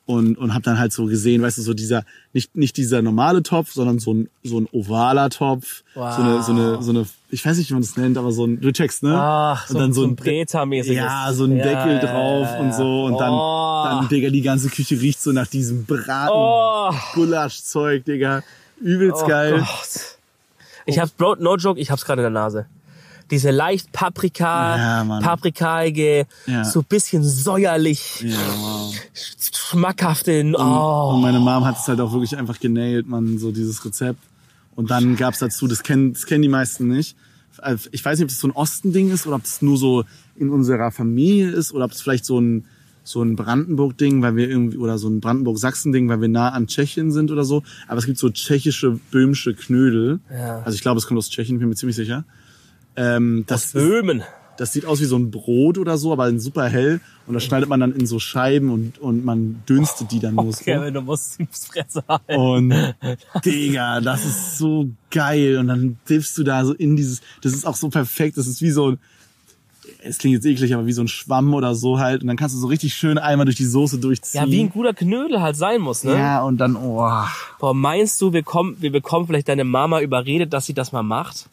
und, und hab dann halt so gesehen, weißt du, so dieser, nicht, nicht dieser normale Topf, sondern so ein, so ein ovaler Topf. Wow. So eine, so eine, so eine, ich weiß nicht, wie man das nennt, aber so ein, du checkst, ne? Ach, so, und dann so ein, Breta-mäßiges. ja, so ein Ja, Deckel ja, drauf ja, und so. Und dann, Oh. dann, Digga, die ganze Küche riecht so nach diesem Braten. Oh. Gulaschzeug, Digga. Übelst Oh geil. Gott. Ich hab's, Bro, no joke, ich hab's gerade in der Nase. Diese leicht Paprika, Ja, paprikaige, Ja. so bisschen säuerlich, Ja, wow. schmackhafte, oh. und meine Mom hat es halt auch wirklich einfach genailt, man, so dieses Rezept. Und dann gab's dazu, das kennen, das kennen die meisten nicht. Also Ich weiß nicht, ob das so ein Ostending ist oder ob das nur so in unserer Familie ist oder ob es vielleicht so ein, so ein Brandenburg-Ding, weil wir irgendwie, oder so ein Brandenburg-Sachsen-Ding, weil wir nah an Tschechien sind oder so. Aber es gibt so tschechische, böhmische Knödel. Ja. Also ich glaube, es kommt aus Tschechien, bin mir ziemlich sicher. Ähm, das Aus Böhmen. das sieht aus wie so ein Brot oder so, aber super hell. Und das schneidet man dann in so Scheiben und, und man dünstet die dann nur so. Kevin, du musst die Fresse halten. Und Digga, das ist so geil. Und dann dippst du da so in dieses, das ist auch so perfekt. Das ist wie so ein, es klingt jetzt eklig, aber wie so ein Schwamm oder so halt. Und dann kannst du so richtig schön einmal durch die Soße durchziehen. Ja, wie ein guter Knödel halt sein muss, ne? Ja, und dann, oh. Boah, meinst du, wir, kommen, wir bekommen vielleicht deine Mama überredet, dass sie das mal macht?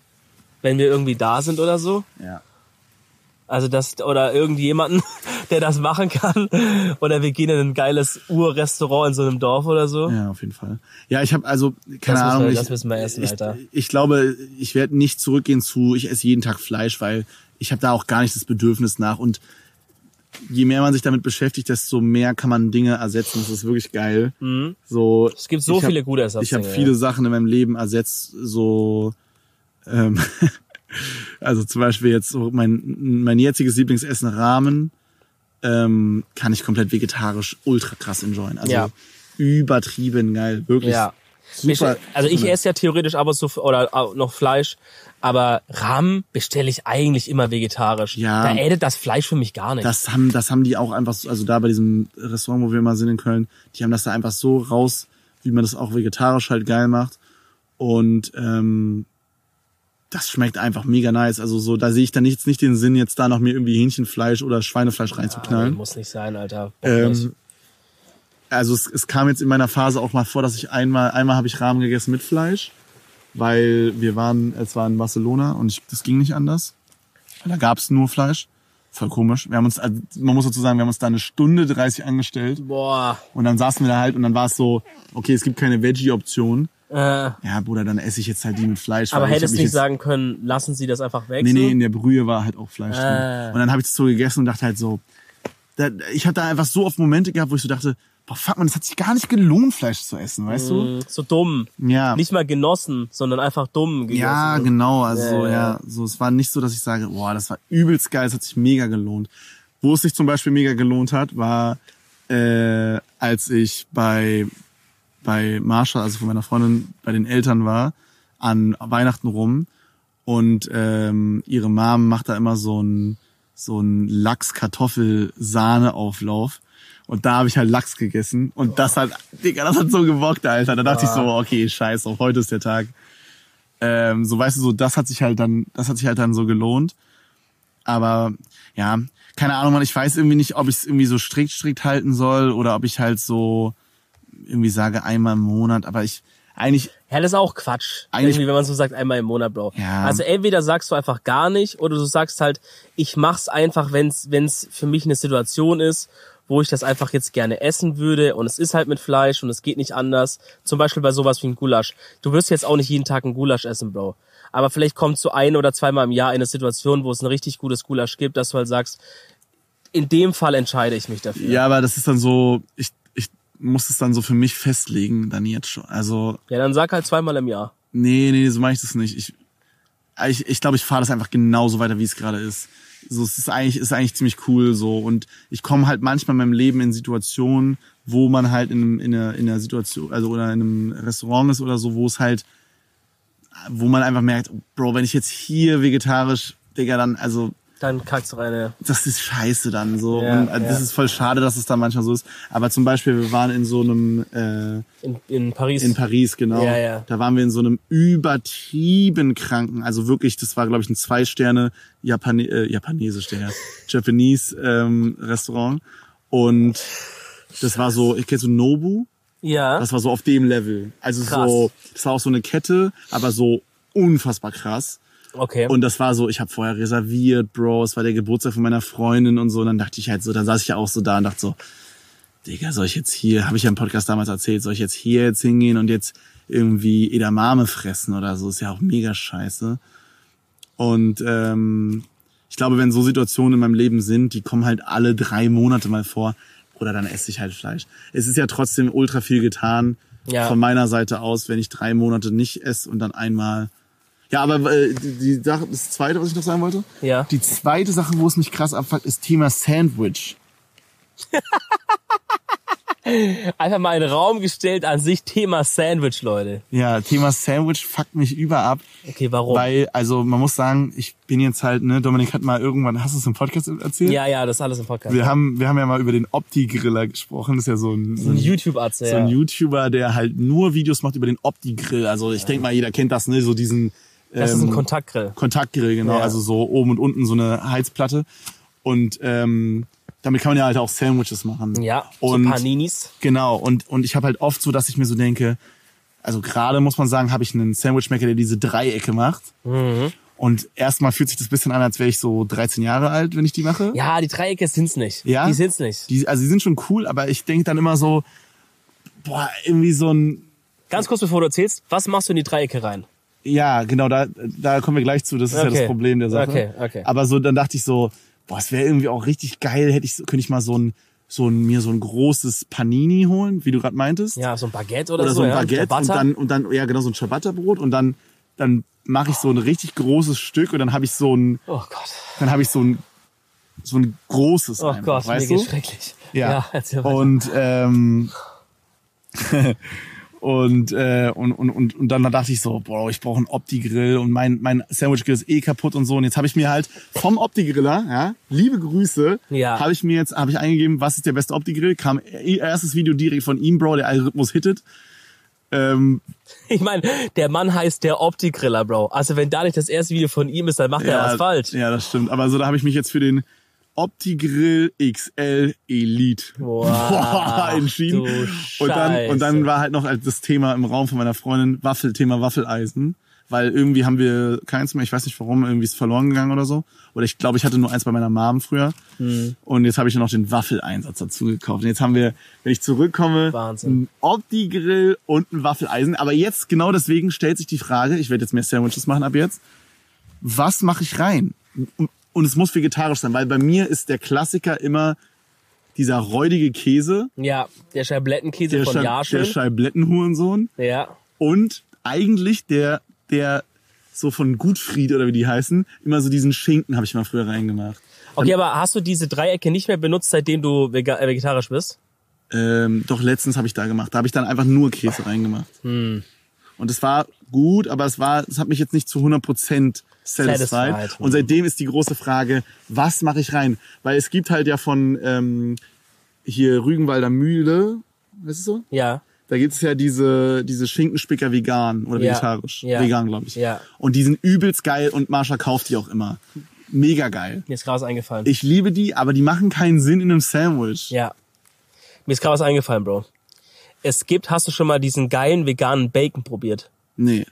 Wenn wir irgendwie da sind oder so? Ja. Also das, oder irgendjemanden, der das machen kann. Oder wir gehen in ein geiles Urrestaurant in so einem Dorf oder so. Ja, auf jeden Fall. Ja, ich habe also keine Das Ahnung. wir- ich, das müssen wir essen, ich, Alter. Ich glaube, ich werde nicht zurückgehen zu, ich esse jeden Tag Fleisch, weil ich habe da auch gar nicht das Bedürfnis nach. Und je mehr man sich damit beschäftigt, desto mehr kann man Dinge ersetzen. Das ist wirklich geil. So, Mhm. Es gibt so ich hab- viele gute Ich habe viele ja. Sachen in meinem Leben ersetzt, so ähm, also zum Beispiel jetzt so mein mein jetziges Lieblingsessen Ramen ähm, kann ich komplett vegetarisch ultra krass enjoyen. Also Ja. übertrieben geil, wirklich. Ja. Super. Also ich esse ja theoretisch ab und zu oder auch noch Fleisch, aber Rahmen bestelle ich eigentlich immer vegetarisch. Ja. Da addet das Fleisch für mich gar nicht. Das haben, das haben die auch einfach, so- also da bei diesem Restaurant, wo wir immer sind in Köln, die haben das da einfach so raus, wie man das auch vegetarisch halt geil macht. Und ähm, das schmeckt einfach mega nice. Also so, da sehe ich dann nicht, nicht den Sinn, jetzt da noch mir irgendwie Hähnchenfleisch oder Schweinefleisch reinzuknallen. muss nicht sein, Alter. Ähm, also es, es kam jetzt in meiner Phase auch mal vor, dass ich einmal, einmal habe ich Rahmen gegessen mit Fleisch, weil wir waren, es war in Barcelona und ich, das ging nicht anders. Da gab es nur Fleisch. Voll komisch. Wir haben uns, also man muss dazu sagen, wir haben uns da eine Stunde 30 angestellt Boah. und dann saßen wir da halt und dann war es so, okay, es gibt keine Veggie-Option. Äh, Ja, Bruder, dann esse ich jetzt halt die mit Fleisch. aber hättest mich nicht sagen können, lassen Sie das einfach weg. Nee, nee, in der Brühe war halt auch Fleisch Ah. drin. Und dann habe ich das so gegessen und dachte halt so, da, ich habe da einfach so oft Momente gehabt, wo ich so dachte, boah, fuck man, es hat sich gar nicht gelohnt, Fleisch zu essen, weißt Mm, So dumm. du? Ja. Nicht mal genossen, sondern einfach dumm gegessen. ja, genau. Also Ja, so, ja. ja, so es war nicht so, dass ich sage, boah, das war übelst geil, es hat sich mega gelohnt. Wo es sich zum Beispiel mega gelohnt hat, war, äh, als ich bei bei Marsha, also von meiner Freundin, bei den Eltern war, an Weihnachten rum und ähm, ihre Mom macht da immer so ein so ein Lachs-Kartoffel-Sahne-Auflauf. Und da habe ich halt Lachs gegessen. Und das hat, Digga, das hat so gebockt, Alter. Da dachte ich so, okay, scheiß auf, heute ist der Tag. Ähm, so weißt du, so das hat sich halt dann, das hat sich halt dann so gelohnt. Aber ja, keine Ahnung, man, ich weiß irgendwie nicht, ob ich es irgendwie so strikt strikt halten soll oder ob ich halt so irgendwie sage einmal im Monat. Aber ich eigentlich Ja, das ist auch Quatsch. Eigentlich- Irgendwie, wenn man so sagt, einmal im Monat, Bro. Ja. Also entweder sagst du einfach gar nicht oder du sagst halt, ich mach's einfach, wenn's, wenn's für mich eine Situation ist, wo ich das einfach jetzt gerne essen würde und es ist halt mit Fleisch und es geht nicht anders. Zum Beispiel bei sowas wie ein Gulasch. Du wirst jetzt auch nicht jeden Tag ein Gulasch essen, Bro. Aber vielleicht kommt so ein oder zweimal im Jahr eine Situation, wo es ein richtig gutes Gulasch gibt, dass du halt sagst, in dem Fall entscheide ich mich dafür. Ja, aber das ist dann so, ich, ich muss es dann so für mich festlegen, dann jetzt schon. Also, Ja, dann sag halt zweimal im Jahr. nee, nee, so mache ich das nicht. Ich ich, ich glaube, ich fahre das einfach genauso weiter, wie es gerade ist. So, es ist eigentlich, ist eigentlich ziemlich cool so. Und ich komme halt manchmal in meinem Leben in Situationen, wo man halt in, einem, in, einer, in einer Situation, also oder in einem Restaurant ist oder so, wo es halt, wo man einfach merkt, Bro, wenn ich jetzt hier vegetarisch, Digga, dann, also Dann kackst du rein. das ist scheiße dann so. Ja, und äh, das ja. ist voll schade, dass es dann manchmal so ist. Aber zum Beispiel, wir waren in so einem äh, In, in Paris. in Paris, genau. Ja, ja. Da waren wir in so einem übertrieben kranken, also wirklich, das war, glaube ich, ein Zwei-Sterne Japane äh, japanesisch, der Japanese ähm, Restaurant. Und das war so, ich kenne so Nobu, ja. das war so auf dem Level. Also Krass. so, das war auch so eine Kette, aber so unfassbar krass. Okay. Und das war so, ich habe vorher reserviert, Bro, es war der Geburtstag von meiner Freundin und so. Und dann dachte ich halt so, dann saß ich ja auch so da und dachte so, Digga, soll ich jetzt hier, habe ich ja im Podcast damals erzählt, soll ich jetzt hier jetzt hingehen und jetzt irgendwie Edamame fressen oder so? Ist ja auch mega scheiße. Und ähm, ich glaube, wenn so Situationen in meinem Leben sind, die kommen halt alle drei Monate mal vor, oder dann esse ich halt Fleisch. Es ist ja trotzdem ultra viel getan Ja. von meiner Seite aus, wenn ich drei Monate nicht esse und dann einmal. Ja, aber äh, die, Sache, das zweite, was ich noch sagen wollte, Ja. die zweite Sache, wo es mich krass abfuckt, ist Thema Sandwich. Einfach mal in den Raum gestellt an sich Thema Sandwich, Leute. Ja, Thema Sandwich fuckt mich über ab. Okay, warum? Weil, also man muss sagen, ich bin jetzt halt, ne, Dominik hat mal irgendwann, hast du es im Podcast erzählt? ja, ja, das ist alles im Podcast. Wir haben, wir haben ja mal über den Opti-Griller gesprochen. Das ist ja so ein, so ein YouTube-Arzt, so ja. ein YouTuber, der halt nur Videos macht über den Opti-Grill. Also ich denk mal, jeder kennt das, ne, so diesen Das ist ein ähm, Kontaktgrill. Kontaktgrill, genau. Ja. Also so oben und unten so eine Heizplatte. Und ähm, damit kann man ja halt auch Sandwiches machen. Ja, und so Paninis. Genau, und, und ich habe halt oft so, dass ich mir so denke, also gerade muss man sagen, habe ich einen Sandwichmaker, der diese Dreiecke macht. Mhm. Und erstmal fühlt sich das bisschen an, als wäre ich so 13 Jahre alt, wenn ich die mache. Ja, die Dreiecke sind's nicht. Ja? Die sind's nicht. Die, also die sind schon cool, aber ich denk dann immer so, boah, irgendwie so ein, Ganz kurz bevor du erzählst, was machst du in die Dreiecke rein? Ja, genau, da, da kommen wir gleich zu, das ist ja Okay. das Problem der Sache. Okay, okay. Aber so, dann dachte ich so, boah, es wäre irgendwie auch richtig geil, hätte ich, so- könnte ich mal so ein, so ein, mir so ein großes Panini holen, wie du gerade meintest. Ja, so ein Baguette oder, oder so ein ja, Baguette und Ciabatta. dann und dann ja genau so ein Ciabatta-Brot und dann dann mache ich so ein richtig großes Stück und dann habe ich so ein Oh Gott. dann habe ich so ein so ein großes Oh einfach, Gott, weißt geht's du? schrecklich. Ja. erzähl weiter. und ähm, und, äh, und, und, und, und dann dachte ich so, boah, ich brauche einen Opti-Grill und mein, mein Sandwich-Grill ist eh kaputt und so. Und jetzt habe ich mir halt vom Opti-Griller, ja, liebe Grüße, Ja. habe ich mir jetzt, habe ich eingegeben, was ist der beste Opti-Grill? Kam erstes Video direkt von ihm, Bro, der Algorithmus hittet. Ähm, Ich meine, der Mann heißt der Opti-Griller, Bro. Also wenn da nicht das erste Video von ihm ist, dann macht er was falsch. Ja, das stimmt. Aber so, da habe ich mich jetzt für den Opti-Grill XL Elite Wow, Boah, entschieden. Und dann, und dann war halt noch als das Thema im Raum von meiner Freundin Waffel, Thema Waffeleisen. Weil irgendwie haben wir keins mehr, ich weiß nicht warum, irgendwie ist es verloren gegangen oder so. Oder ich glaube, ich hatte nur eins bei meiner Mom früher. Hm. Und jetzt habe ich noch den Waffeleinsatz dazu gekauft. Und jetzt haben wir, wenn ich zurückkomme, Wahnsinn. ein Opti-Grill und ein Waffeleisen. Aber jetzt, genau deswegen, stellt sich die Frage, ich werde jetzt mehr Sandwiches machen ab jetzt, was mache ich rein? Und es muss vegetarisch sein, weil bei mir ist der Klassiker immer dieser räudige Käse, Ja, der Scheiblettenkäse der, von Schei- Jarschön. der Scheiblettenhurensohn Ja. und eigentlich der, der so von Gutfried oder wie die heißen, immer so diesen Schinken habe ich mal früher reingemacht. Okay, aber hast du diese Dreiecke nicht mehr benutzt, seitdem du äh, vegetarisch bist? Ähm, doch letztens habe ich da gemacht. Da habe ich dann einfach nur Käse reingemacht. Hm. Und es war gut, aber es war, es hat mich jetzt nicht zu 100% satisfied. Satisfied. Und seitdem ist die große Frage, was mache ich rein? Weil es gibt halt ja von ähm, hier Rügenwalder Mühle, weißt du so? Ja. Da gibt es ja diese, diese Schinkenspicker vegan oder Ja. vegetarisch. Ja. Vegan, glaube ich. Ja. Und die sind übelst geil und Marsha kauft die auch immer. Mega geil. Mir ist gerade was eingefallen. Ich liebe die, aber die machen keinen Sinn in einem Sandwich. ja. Mir ist gerade was eingefallen, Bro. Es gibt, hast du schon mal diesen geilen veganen Bacon probiert? Nee.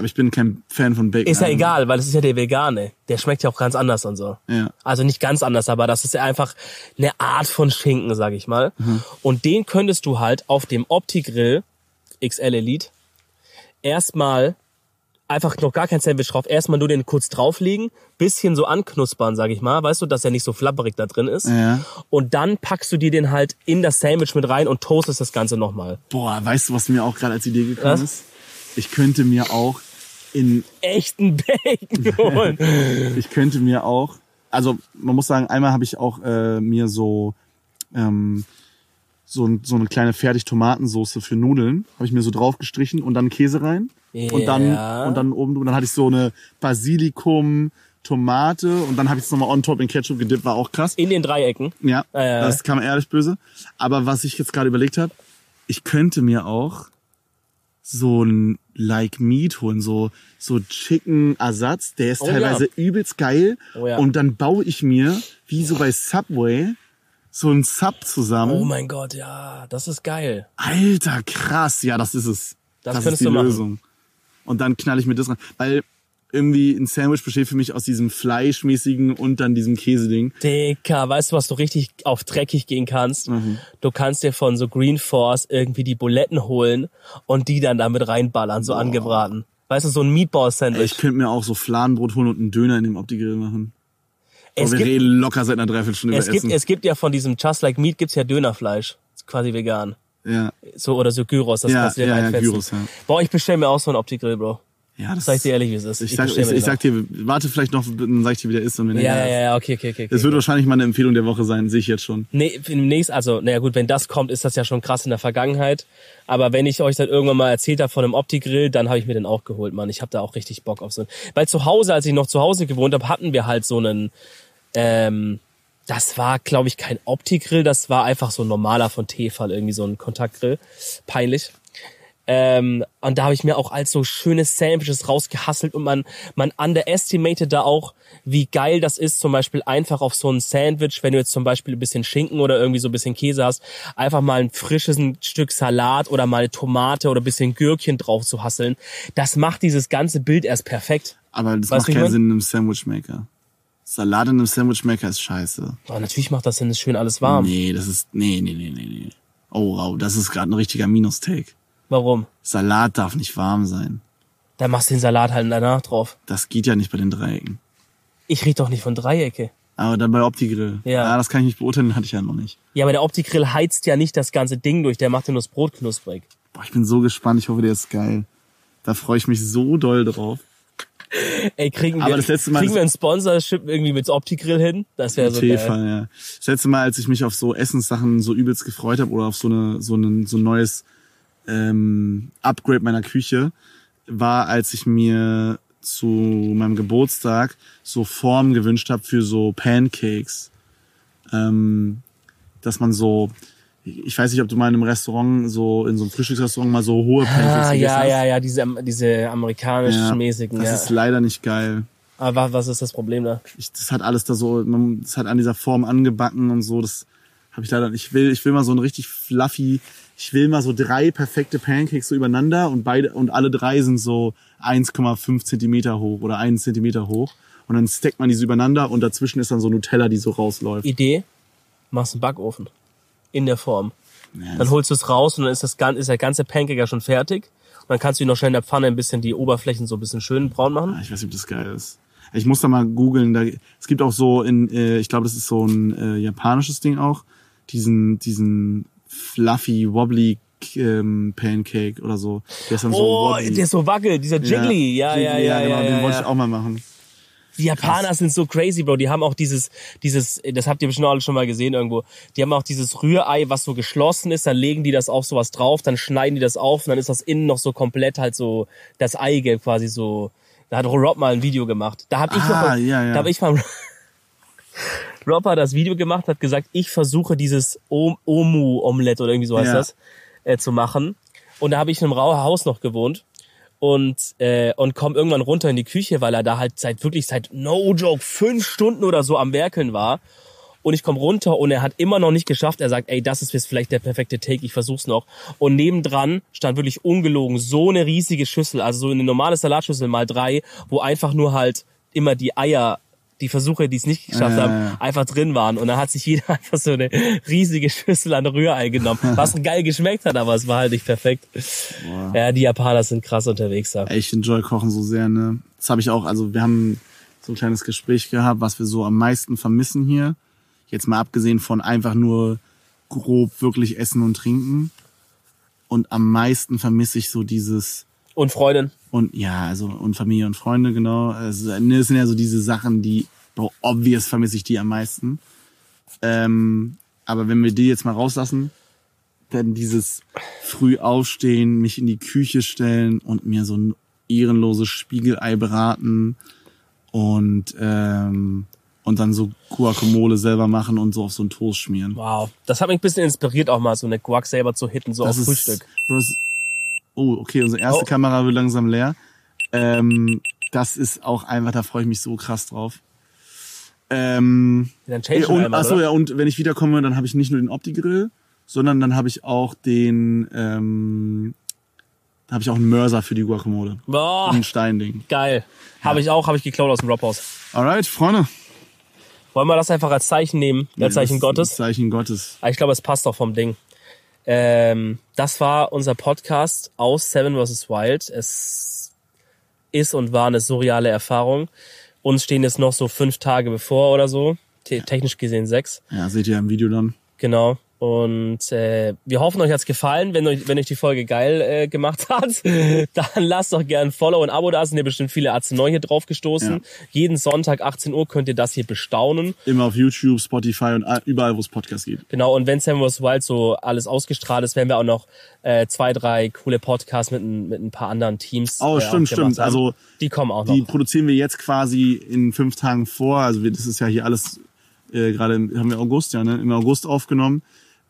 Aber ich bin kein Fan von Bacon. Ist ja egal, weil es ist ja der vegane. Der schmeckt ja auch ganz anders und so. Ja. Also nicht ganz anders, aber das ist ja einfach eine Art von Schinken, sag ich mal. Mhm. Und den könntest du halt auf dem Opti-Grill XL Elite erstmal einfach noch gar kein Sandwich drauf, erstmal nur den kurz drauflegen, bisschen so anknuspern, sag ich mal, weißt du, dass er nicht so flapperig da drin ist. Ja. Und dann packst du dir den halt in das Sandwich mit rein und toastest das Ganze nochmal. Boah, weißt du, was mir auch gerade als Idee gekommen Was? ist? Ich könnte mir auch in, Echten Bacon holen. ich könnte mir auch, also man muss sagen, einmal habe ich auch äh, mir so ähm, so, ein- so eine kleine fertig Tomatensoße für Nudeln, habe ich mir so drauf gestrichen und dann Käse rein und dann und dann oben und dann hatte ich so eine Basilikum Tomate und dann habe ich es nochmal on top in Ketchup gedippt, war auch krass. In den Dreiecken. Ja, ja. das kam ehrlich böse. Aber was ich jetzt gerade überlegt habe, ich könnte mir auch so ein Like Meat holen, so so Chicken Ersatz, der ist Oh, teilweise übelst geil Oh, ja. und dann baue ich mir wie so bei Subway so ein Sub zusammen. Oh mein Gott, ja, das ist geil. Alter, krass, ja, das ist es. Das Das, ist die machen. Lösung. Und dann knall ich mir das rein, weil irgendwie ein Sandwich besteht für mich aus diesem fleischmäßigen und dann diesem Käseding. Dicker, weißt du, was du richtig auf dreckig gehen kannst? Mhm. Du kannst dir von so Green Force irgendwie die Buletten holen und die dann damit reinballern, so angebraten. Weißt du, so ein Meatball-Sandwich. Ich könnte mir auch so Fladenbrot holen und einen Döner in dem Opti-Grill machen. Es Aber wir gibt, reden locker seit einer Dreiviertelstunde es, über gibt, Essen. es gibt ja von diesem Just Like Meat gibt's ja Dönerfleisch. Ist quasi vegan. ja. So, oder so Gyros, das Ja, kannst du dir ja, ja. Gyros, ja. Boah, ich bestell mir auch so einen Opti-Grill, Bro. Ja, das Sag ich dir ehrlich, wie es ist. Ich, sag, ich, mir ich den sag dir, warte vielleicht noch, dann sag ich dir, wie der ist. Und wenn ja, ist. ja, ja, okay, okay, okay. Das okay. wird wahrscheinlich meine Empfehlung der Woche sein, sehe ich jetzt schon. Nee, im nächsten, also, naja gut, wenn das kommt, ist das ja schon krass in der Vergangenheit. Aber wenn ich euch dann irgendwann mal erzählt habe von einem Opti-Grill, dann habe ich mir den auch geholt, Mann. Ich habe da auch richtig Bock auf so einen. Weil zu Hause, als ich noch zu Hause gewohnt habe, hatten wir halt so einen, ähm, das war, glaube ich, kein Opti-Grill, das war einfach so ein normaler von Tefal, irgendwie so ein Kontaktgrill. Peinlich. Ähm, und da habe ich mir auch als so schöne Sandwiches rausgehasselt und man, man underestimated da auch, wie geil das ist, zum Beispiel einfach auf so ein Sandwich, wenn du jetzt zum Beispiel ein bisschen Schinken oder irgendwie so ein bisschen Käse hast, einfach mal ein frisches ein Stück Salat oder mal eine Tomate oder ein bisschen Gürkchen drauf zu hasseln. Das macht dieses ganze Bild erst perfekt. Aber das Weißt macht keinen? Sinn in einem Sandwichmaker. Salat in einem Sandwichmaker ist scheiße. Aber natürlich macht das Sinn, ist schön alles warm. Nee, das ist, nee, nee, nee, nee, nee. Oh, wow, das ist gerade ein richtiger Minus-Take. Warum? Salat darf nicht warm sein. Dann machst du den Salat halt danach drauf. Das geht ja nicht bei den Dreiecken. Ich rede doch nicht von Dreiecke. Aber dann bei Opti-Grill. Ja. das kann ich nicht beurteilen, hatte ich ja noch nicht. Ja, aber der Opti-Grill heizt ja nicht das ganze Ding durch, der macht ja nur das Brot knusprig. Boah, ich bin so gespannt, ich hoffe, der ist geil. Da freue ich mich so doll drauf. Ey, kriegen Aber wir, das letzte Mal- kriegen wir einen Sponsorship irgendwie mit Opti-Grill hin? Das wäre so geil. Tefal, ja. Das letzte Mal, als ich mich auf so Essenssachen so übelst gefreut habe oder auf so eine so ein so ein neues ähm, Upgrade meiner Küche, war, als ich mir zu meinem Geburtstag so Formen gewünscht habe für so Pancakes. Ähm, dass man so, ich weiß nicht, ob du mal in einem Restaurant, so in so einem Frühstücksrestaurant mal so hohe Pancakes Ah, gegessen ja, hast. ja, ja, diese, diese amerikanisch-mäßigen, Das ja. ist leider nicht geil. Aber was ist das Problem da? ich, das hat alles da so, man, das hat an dieser Form angebacken und so, das habe ich leider nicht. Ich will, ich will mal so ein richtig fluffy, ich will mal so drei perfekte Pancakes so übereinander und beide, und alle drei sind so 1,5 Zentimeter hoch oder einen Zentimeter hoch. Und dann stackt man diese übereinander und dazwischen ist dann so Nutella, die so rausläuft. Idee, machst einen Backofen. In der Form. Ja, Dann holst du es raus und dann ist das ganze, ist der ganze Pancake ja schon fertig. Und dann kannst du ihn noch schnell in der Pfanne ein bisschen die Oberflächen so ein bisschen schön braun machen. Ich weiß nicht, ob das geil ist. Ich muss da mal googeln. Es gibt auch so in, äh, ich glaube, das ist so ein äh, japanisches Ding auch, diesen, diesen fluffy, wobbly ähm, Pancake oder so. Der ist dann so Oh, wobbly. der ist so wackelt, dieser Jiggly. Ja, ja, ja, ja. genau, ja, den ja, wollte ich auch mal machen. Die Japaner sind so crazy, Bro. Die haben auch dieses, dieses, das habt ihr bestimmt alle schon mal gesehen irgendwo. Die haben auch dieses Rührei, was so geschlossen ist. Dann legen die das auf sowas drauf, dann schneiden die das auf und dann ist das innen noch so komplett halt so das Eigelb quasi so. Da hat Rob mal ein Video gemacht. Da hab ich Ah, noch, ja, ja. da hab ich mal Rob hat das Video gemacht, hat gesagt, ich versuche dieses Om- Omu-Omelette oder irgendwie so heißt Ja. das, äh, zu machen. Und da habe ich in einem Rauer Haus noch gewohnt und äh, und komm irgendwann runter in die Küche, weil er da halt seit wirklich seit no joke fünf Stunden oder so am Werkeln war. Und ich komme runter und er hat immer noch nicht geschafft. Er sagt, ey, das ist jetzt vielleicht der perfekte Take, ich versuch's noch. Und nebendran stand wirklich ungelogen so eine riesige Schüssel, also so eine normale Salatschüssel mal drei, wo einfach nur halt immer die Eier, die Versuche, die es nicht geschafft Ja, haben, einfach drin waren. Und dann hat sich jeder einfach so eine riesige Schüssel an Rührei genommen, was geil geschmeckt hat, aber es war halt nicht perfekt. Boah. Ja, die Japaner sind krass unterwegs da. Ich enjoy Kochen so sehr, ne? Das habe ich auch, also wir haben so ein kleines Gespräch gehabt, was wir so am meisten vermissen hier. Jetzt mal abgesehen von einfach nur grob wirklich essen und trinken. Und am meisten vermisse ich so dieses, Und Freundin. und ja, also und Familie und Freunde, genau. Also, ne, das sind ja so diese Sachen, die, bro, obvious vermisse ich die am meisten. Ähm, aber wenn wir die jetzt mal rauslassen, dann dieses früh aufstehen, mich in die Küche stellen und mir so ein ehrenloses Spiegelei braten und ähm, und dann so Guacamole selber machen und so auf so einen Toast schmieren. Wow. Das hat mich ein bisschen inspiriert, auch mal so eine Guac selber zu hitten, so Das auf ist, Frühstück. Das, oh, okay, unsere erste Oh. Kamera wird langsam leer. Ähm, das ist auch einfach, da freue ich mich so krass drauf. Ähm, Dann change und, einmal, achso, oder? ja, und wenn ich wiederkomme, dann habe ich nicht nur den Opti-Grill, sondern dann habe ich auch den, ähm, da habe ich auch einen Mörser für die Guacamole. Boah, Ein Steinding. geil. Habe ich auch, habe ich geklaut aus dem Robhaus. Alright, Freunde. Wollen wir das einfach als Zeichen nehmen, als Zeichen Das Gottes? Zeichen Gottes. Ich glaube, es passt auch vom Ding. Ähm, das war unser Podcast aus Seven vs. Wild. Es ist und war eine surreale Erfahrung. Uns stehen jetzt noch so fünf Tage bevor oder so. Te technisch gesehen sechs. Ja, seht ihr im Video dann. Genau. Und äh, wir hoffen, euch hat's gefallen. Wenn euch, wenn euch die Folge geil äh, gemacht hat, dann lasst doch gern ein Follow und Abo da. Sind ja bestimmt viele Ärzte neu hier drauf gestoßen. Ja. Jeden Sonntag 18 Uhr könnt ihr das hier bestaunen. Immer auf YouTube, Spotify und überall, wo es Podcasts gibt. Genau, und wenn Sam vs. Wild so alles ausgestrahlt ist, werden wir auch noch äh, zwei, drei coole Podcasts mit, ein- mit ein paar anderen Teams. Oh, äh, stimmt, stimmt. haben. Also, die kommen auch noch. Die produzieren wir jetzt quasi in fünf Tagen vor. Also wir, das ist ja hier alles äh, gerade haben wir August, ja, ne? Im August aufgenommen.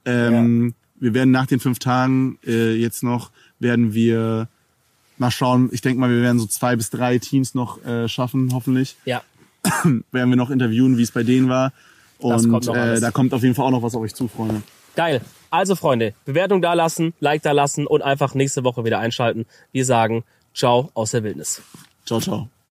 Ähm, Wir werden nach den fünf Tagen äh, jetzt noch werden wir mal schauen. Ich denke mal, wir werden so zwei bis drei Teams noch äh, schaffen, hoffentlich. ja, Werden wir noch interviewen, wie es bei denen war. Und kommt äh, da kommt auf jeden Fall auch noch was auf euch zu, Freunde. geil. Also Freunde, Bewertung da lassen, Like da lassen und einfach nächste Woche wieder einschalten. Wir sagen Ciao aus der Wildnis. Ciao, ciao.